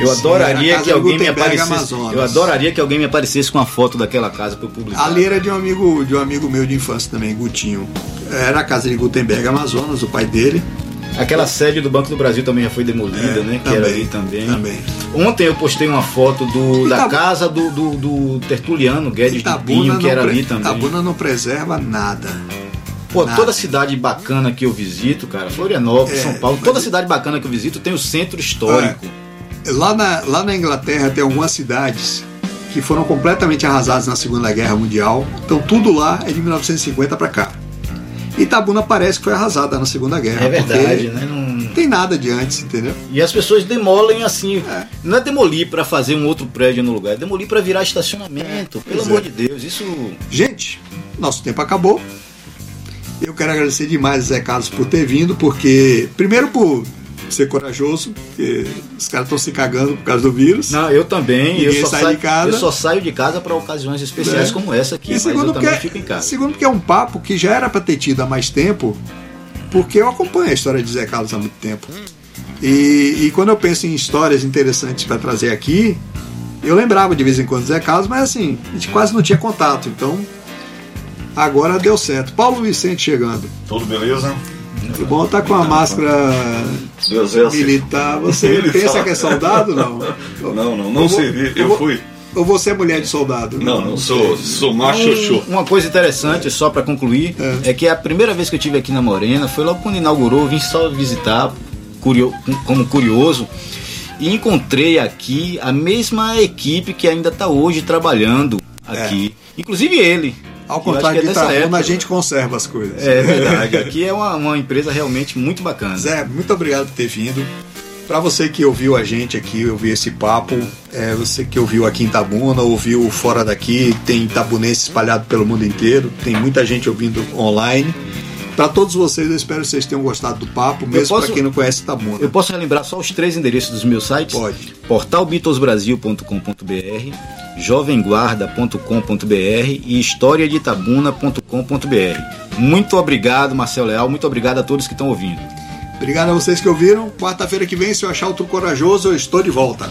Eu Sim, adoraria que alguém me aparecesse. Amazonas. Eu adoraria que alguém me aparecesse com a foto daquela casa para eu publicar. Ali era de um amigo, de um amigo meu de infância também, Gutinho. Era a casa de Gutenberg, Amazonas, o pai dele. Aquela sede do Banco do Brasil também já foi demolida, né? Que era ali também. É, também. Ontem eu postei uma foto do, da Itabu- casa do, do, do Tertuliano Guedes de Itabuna Pinho, que era ali também. Itabuna não preserva nada. Pô, nada. toda cidade bacana que eu visito, cara, Florianópolis, É, São Paulo, mas- toda cidade bacana que eu visito tem o centro histórico. Lá na, lá na Inglaterra tem algumas cidades que foram completamente arrasadas na Segunda Guerra Mundial. Então tudo lá é de 1950 para cá. Itabuna parece que foi arrasada na Segunda Guerra. É verdade, né? Não- tem nada de antes, entendeu? E as pessoas demolem assim. É. Não é demolir pra fazer um outro prédio no lugar, é demolir pra virar estacionamento. Pelo pois amor é. de Deus, isso. Gente, nosso tempo acabou. Eu quero agradecer demais Zé Carlos por ter vindo, porque primeiro por ser corajoso, porque os caras estão se cagando por causa do vírus. Não, eu também. Ninguém eu só sai saio, de casa. Eu só saio de casa pra ocasiões especiais É. como essa aqui. E mas segundo eu também porque, fico em casa. segundo porque é um papo que já era para ter tido há mais tempo, porque eu acompanho a história de Zé Carlos há muito tempo. E, e quando eu penso em histórias interessantes para trazer aqui, eu lembrava de vez em quando Zé Carlos, mas assim, a gente quase não tinha contato. Então, agora deu certo. Paulo Vicente chegando. Tudo beleza? Tudo bom? Tá com a máscara militar. Você Militar. pensa que é soldado? Não. Não, não, não Eu vou- servi. eu fui. Ou você é mulher de soldado? Não, não sou, sou macho Um- xoxô. uma coisa interessante, só pra concluir, É. é. que a primeira vez que eu estive aqui na Morena foi logo quando inaugurou, vim só visitar curio- como curioso e encontrei aqui a mesma equipe que ainda está hoje trabalhando aqui. Inclusive ele. Ao contrário que de é Itabuna, a gente conserva as coisas. É verdade. Aqui é uma, uma empresa realmente muito bacana. Zé, muito obrigado por ter vindo. Para você que ouviu a gente aqui, ouviu esse papo, é, você que ouviu aqui em Tabuna, ouviu fora daqui, tem tabunense espalhado pelo mundo inteiro, tem muita gente ouvindo online. Para todos vocês, eu espero que vocês tenham gostado do papo, mesmo para quem não conhece Tabuna. Eu posso relembrar só os três endereços dos meus sites? Pode. portalbeatlesbrasil.com.br, jovemguarda.com.br e historiadetabuna.com.br. Muito obrigado, Marcelo Leal. Muito obrigado a todos que estão ouvindo. Obrigado a vocês que ouviram. Quarta-feira que vem, se eu achar outro corajoso, eu estou de volta.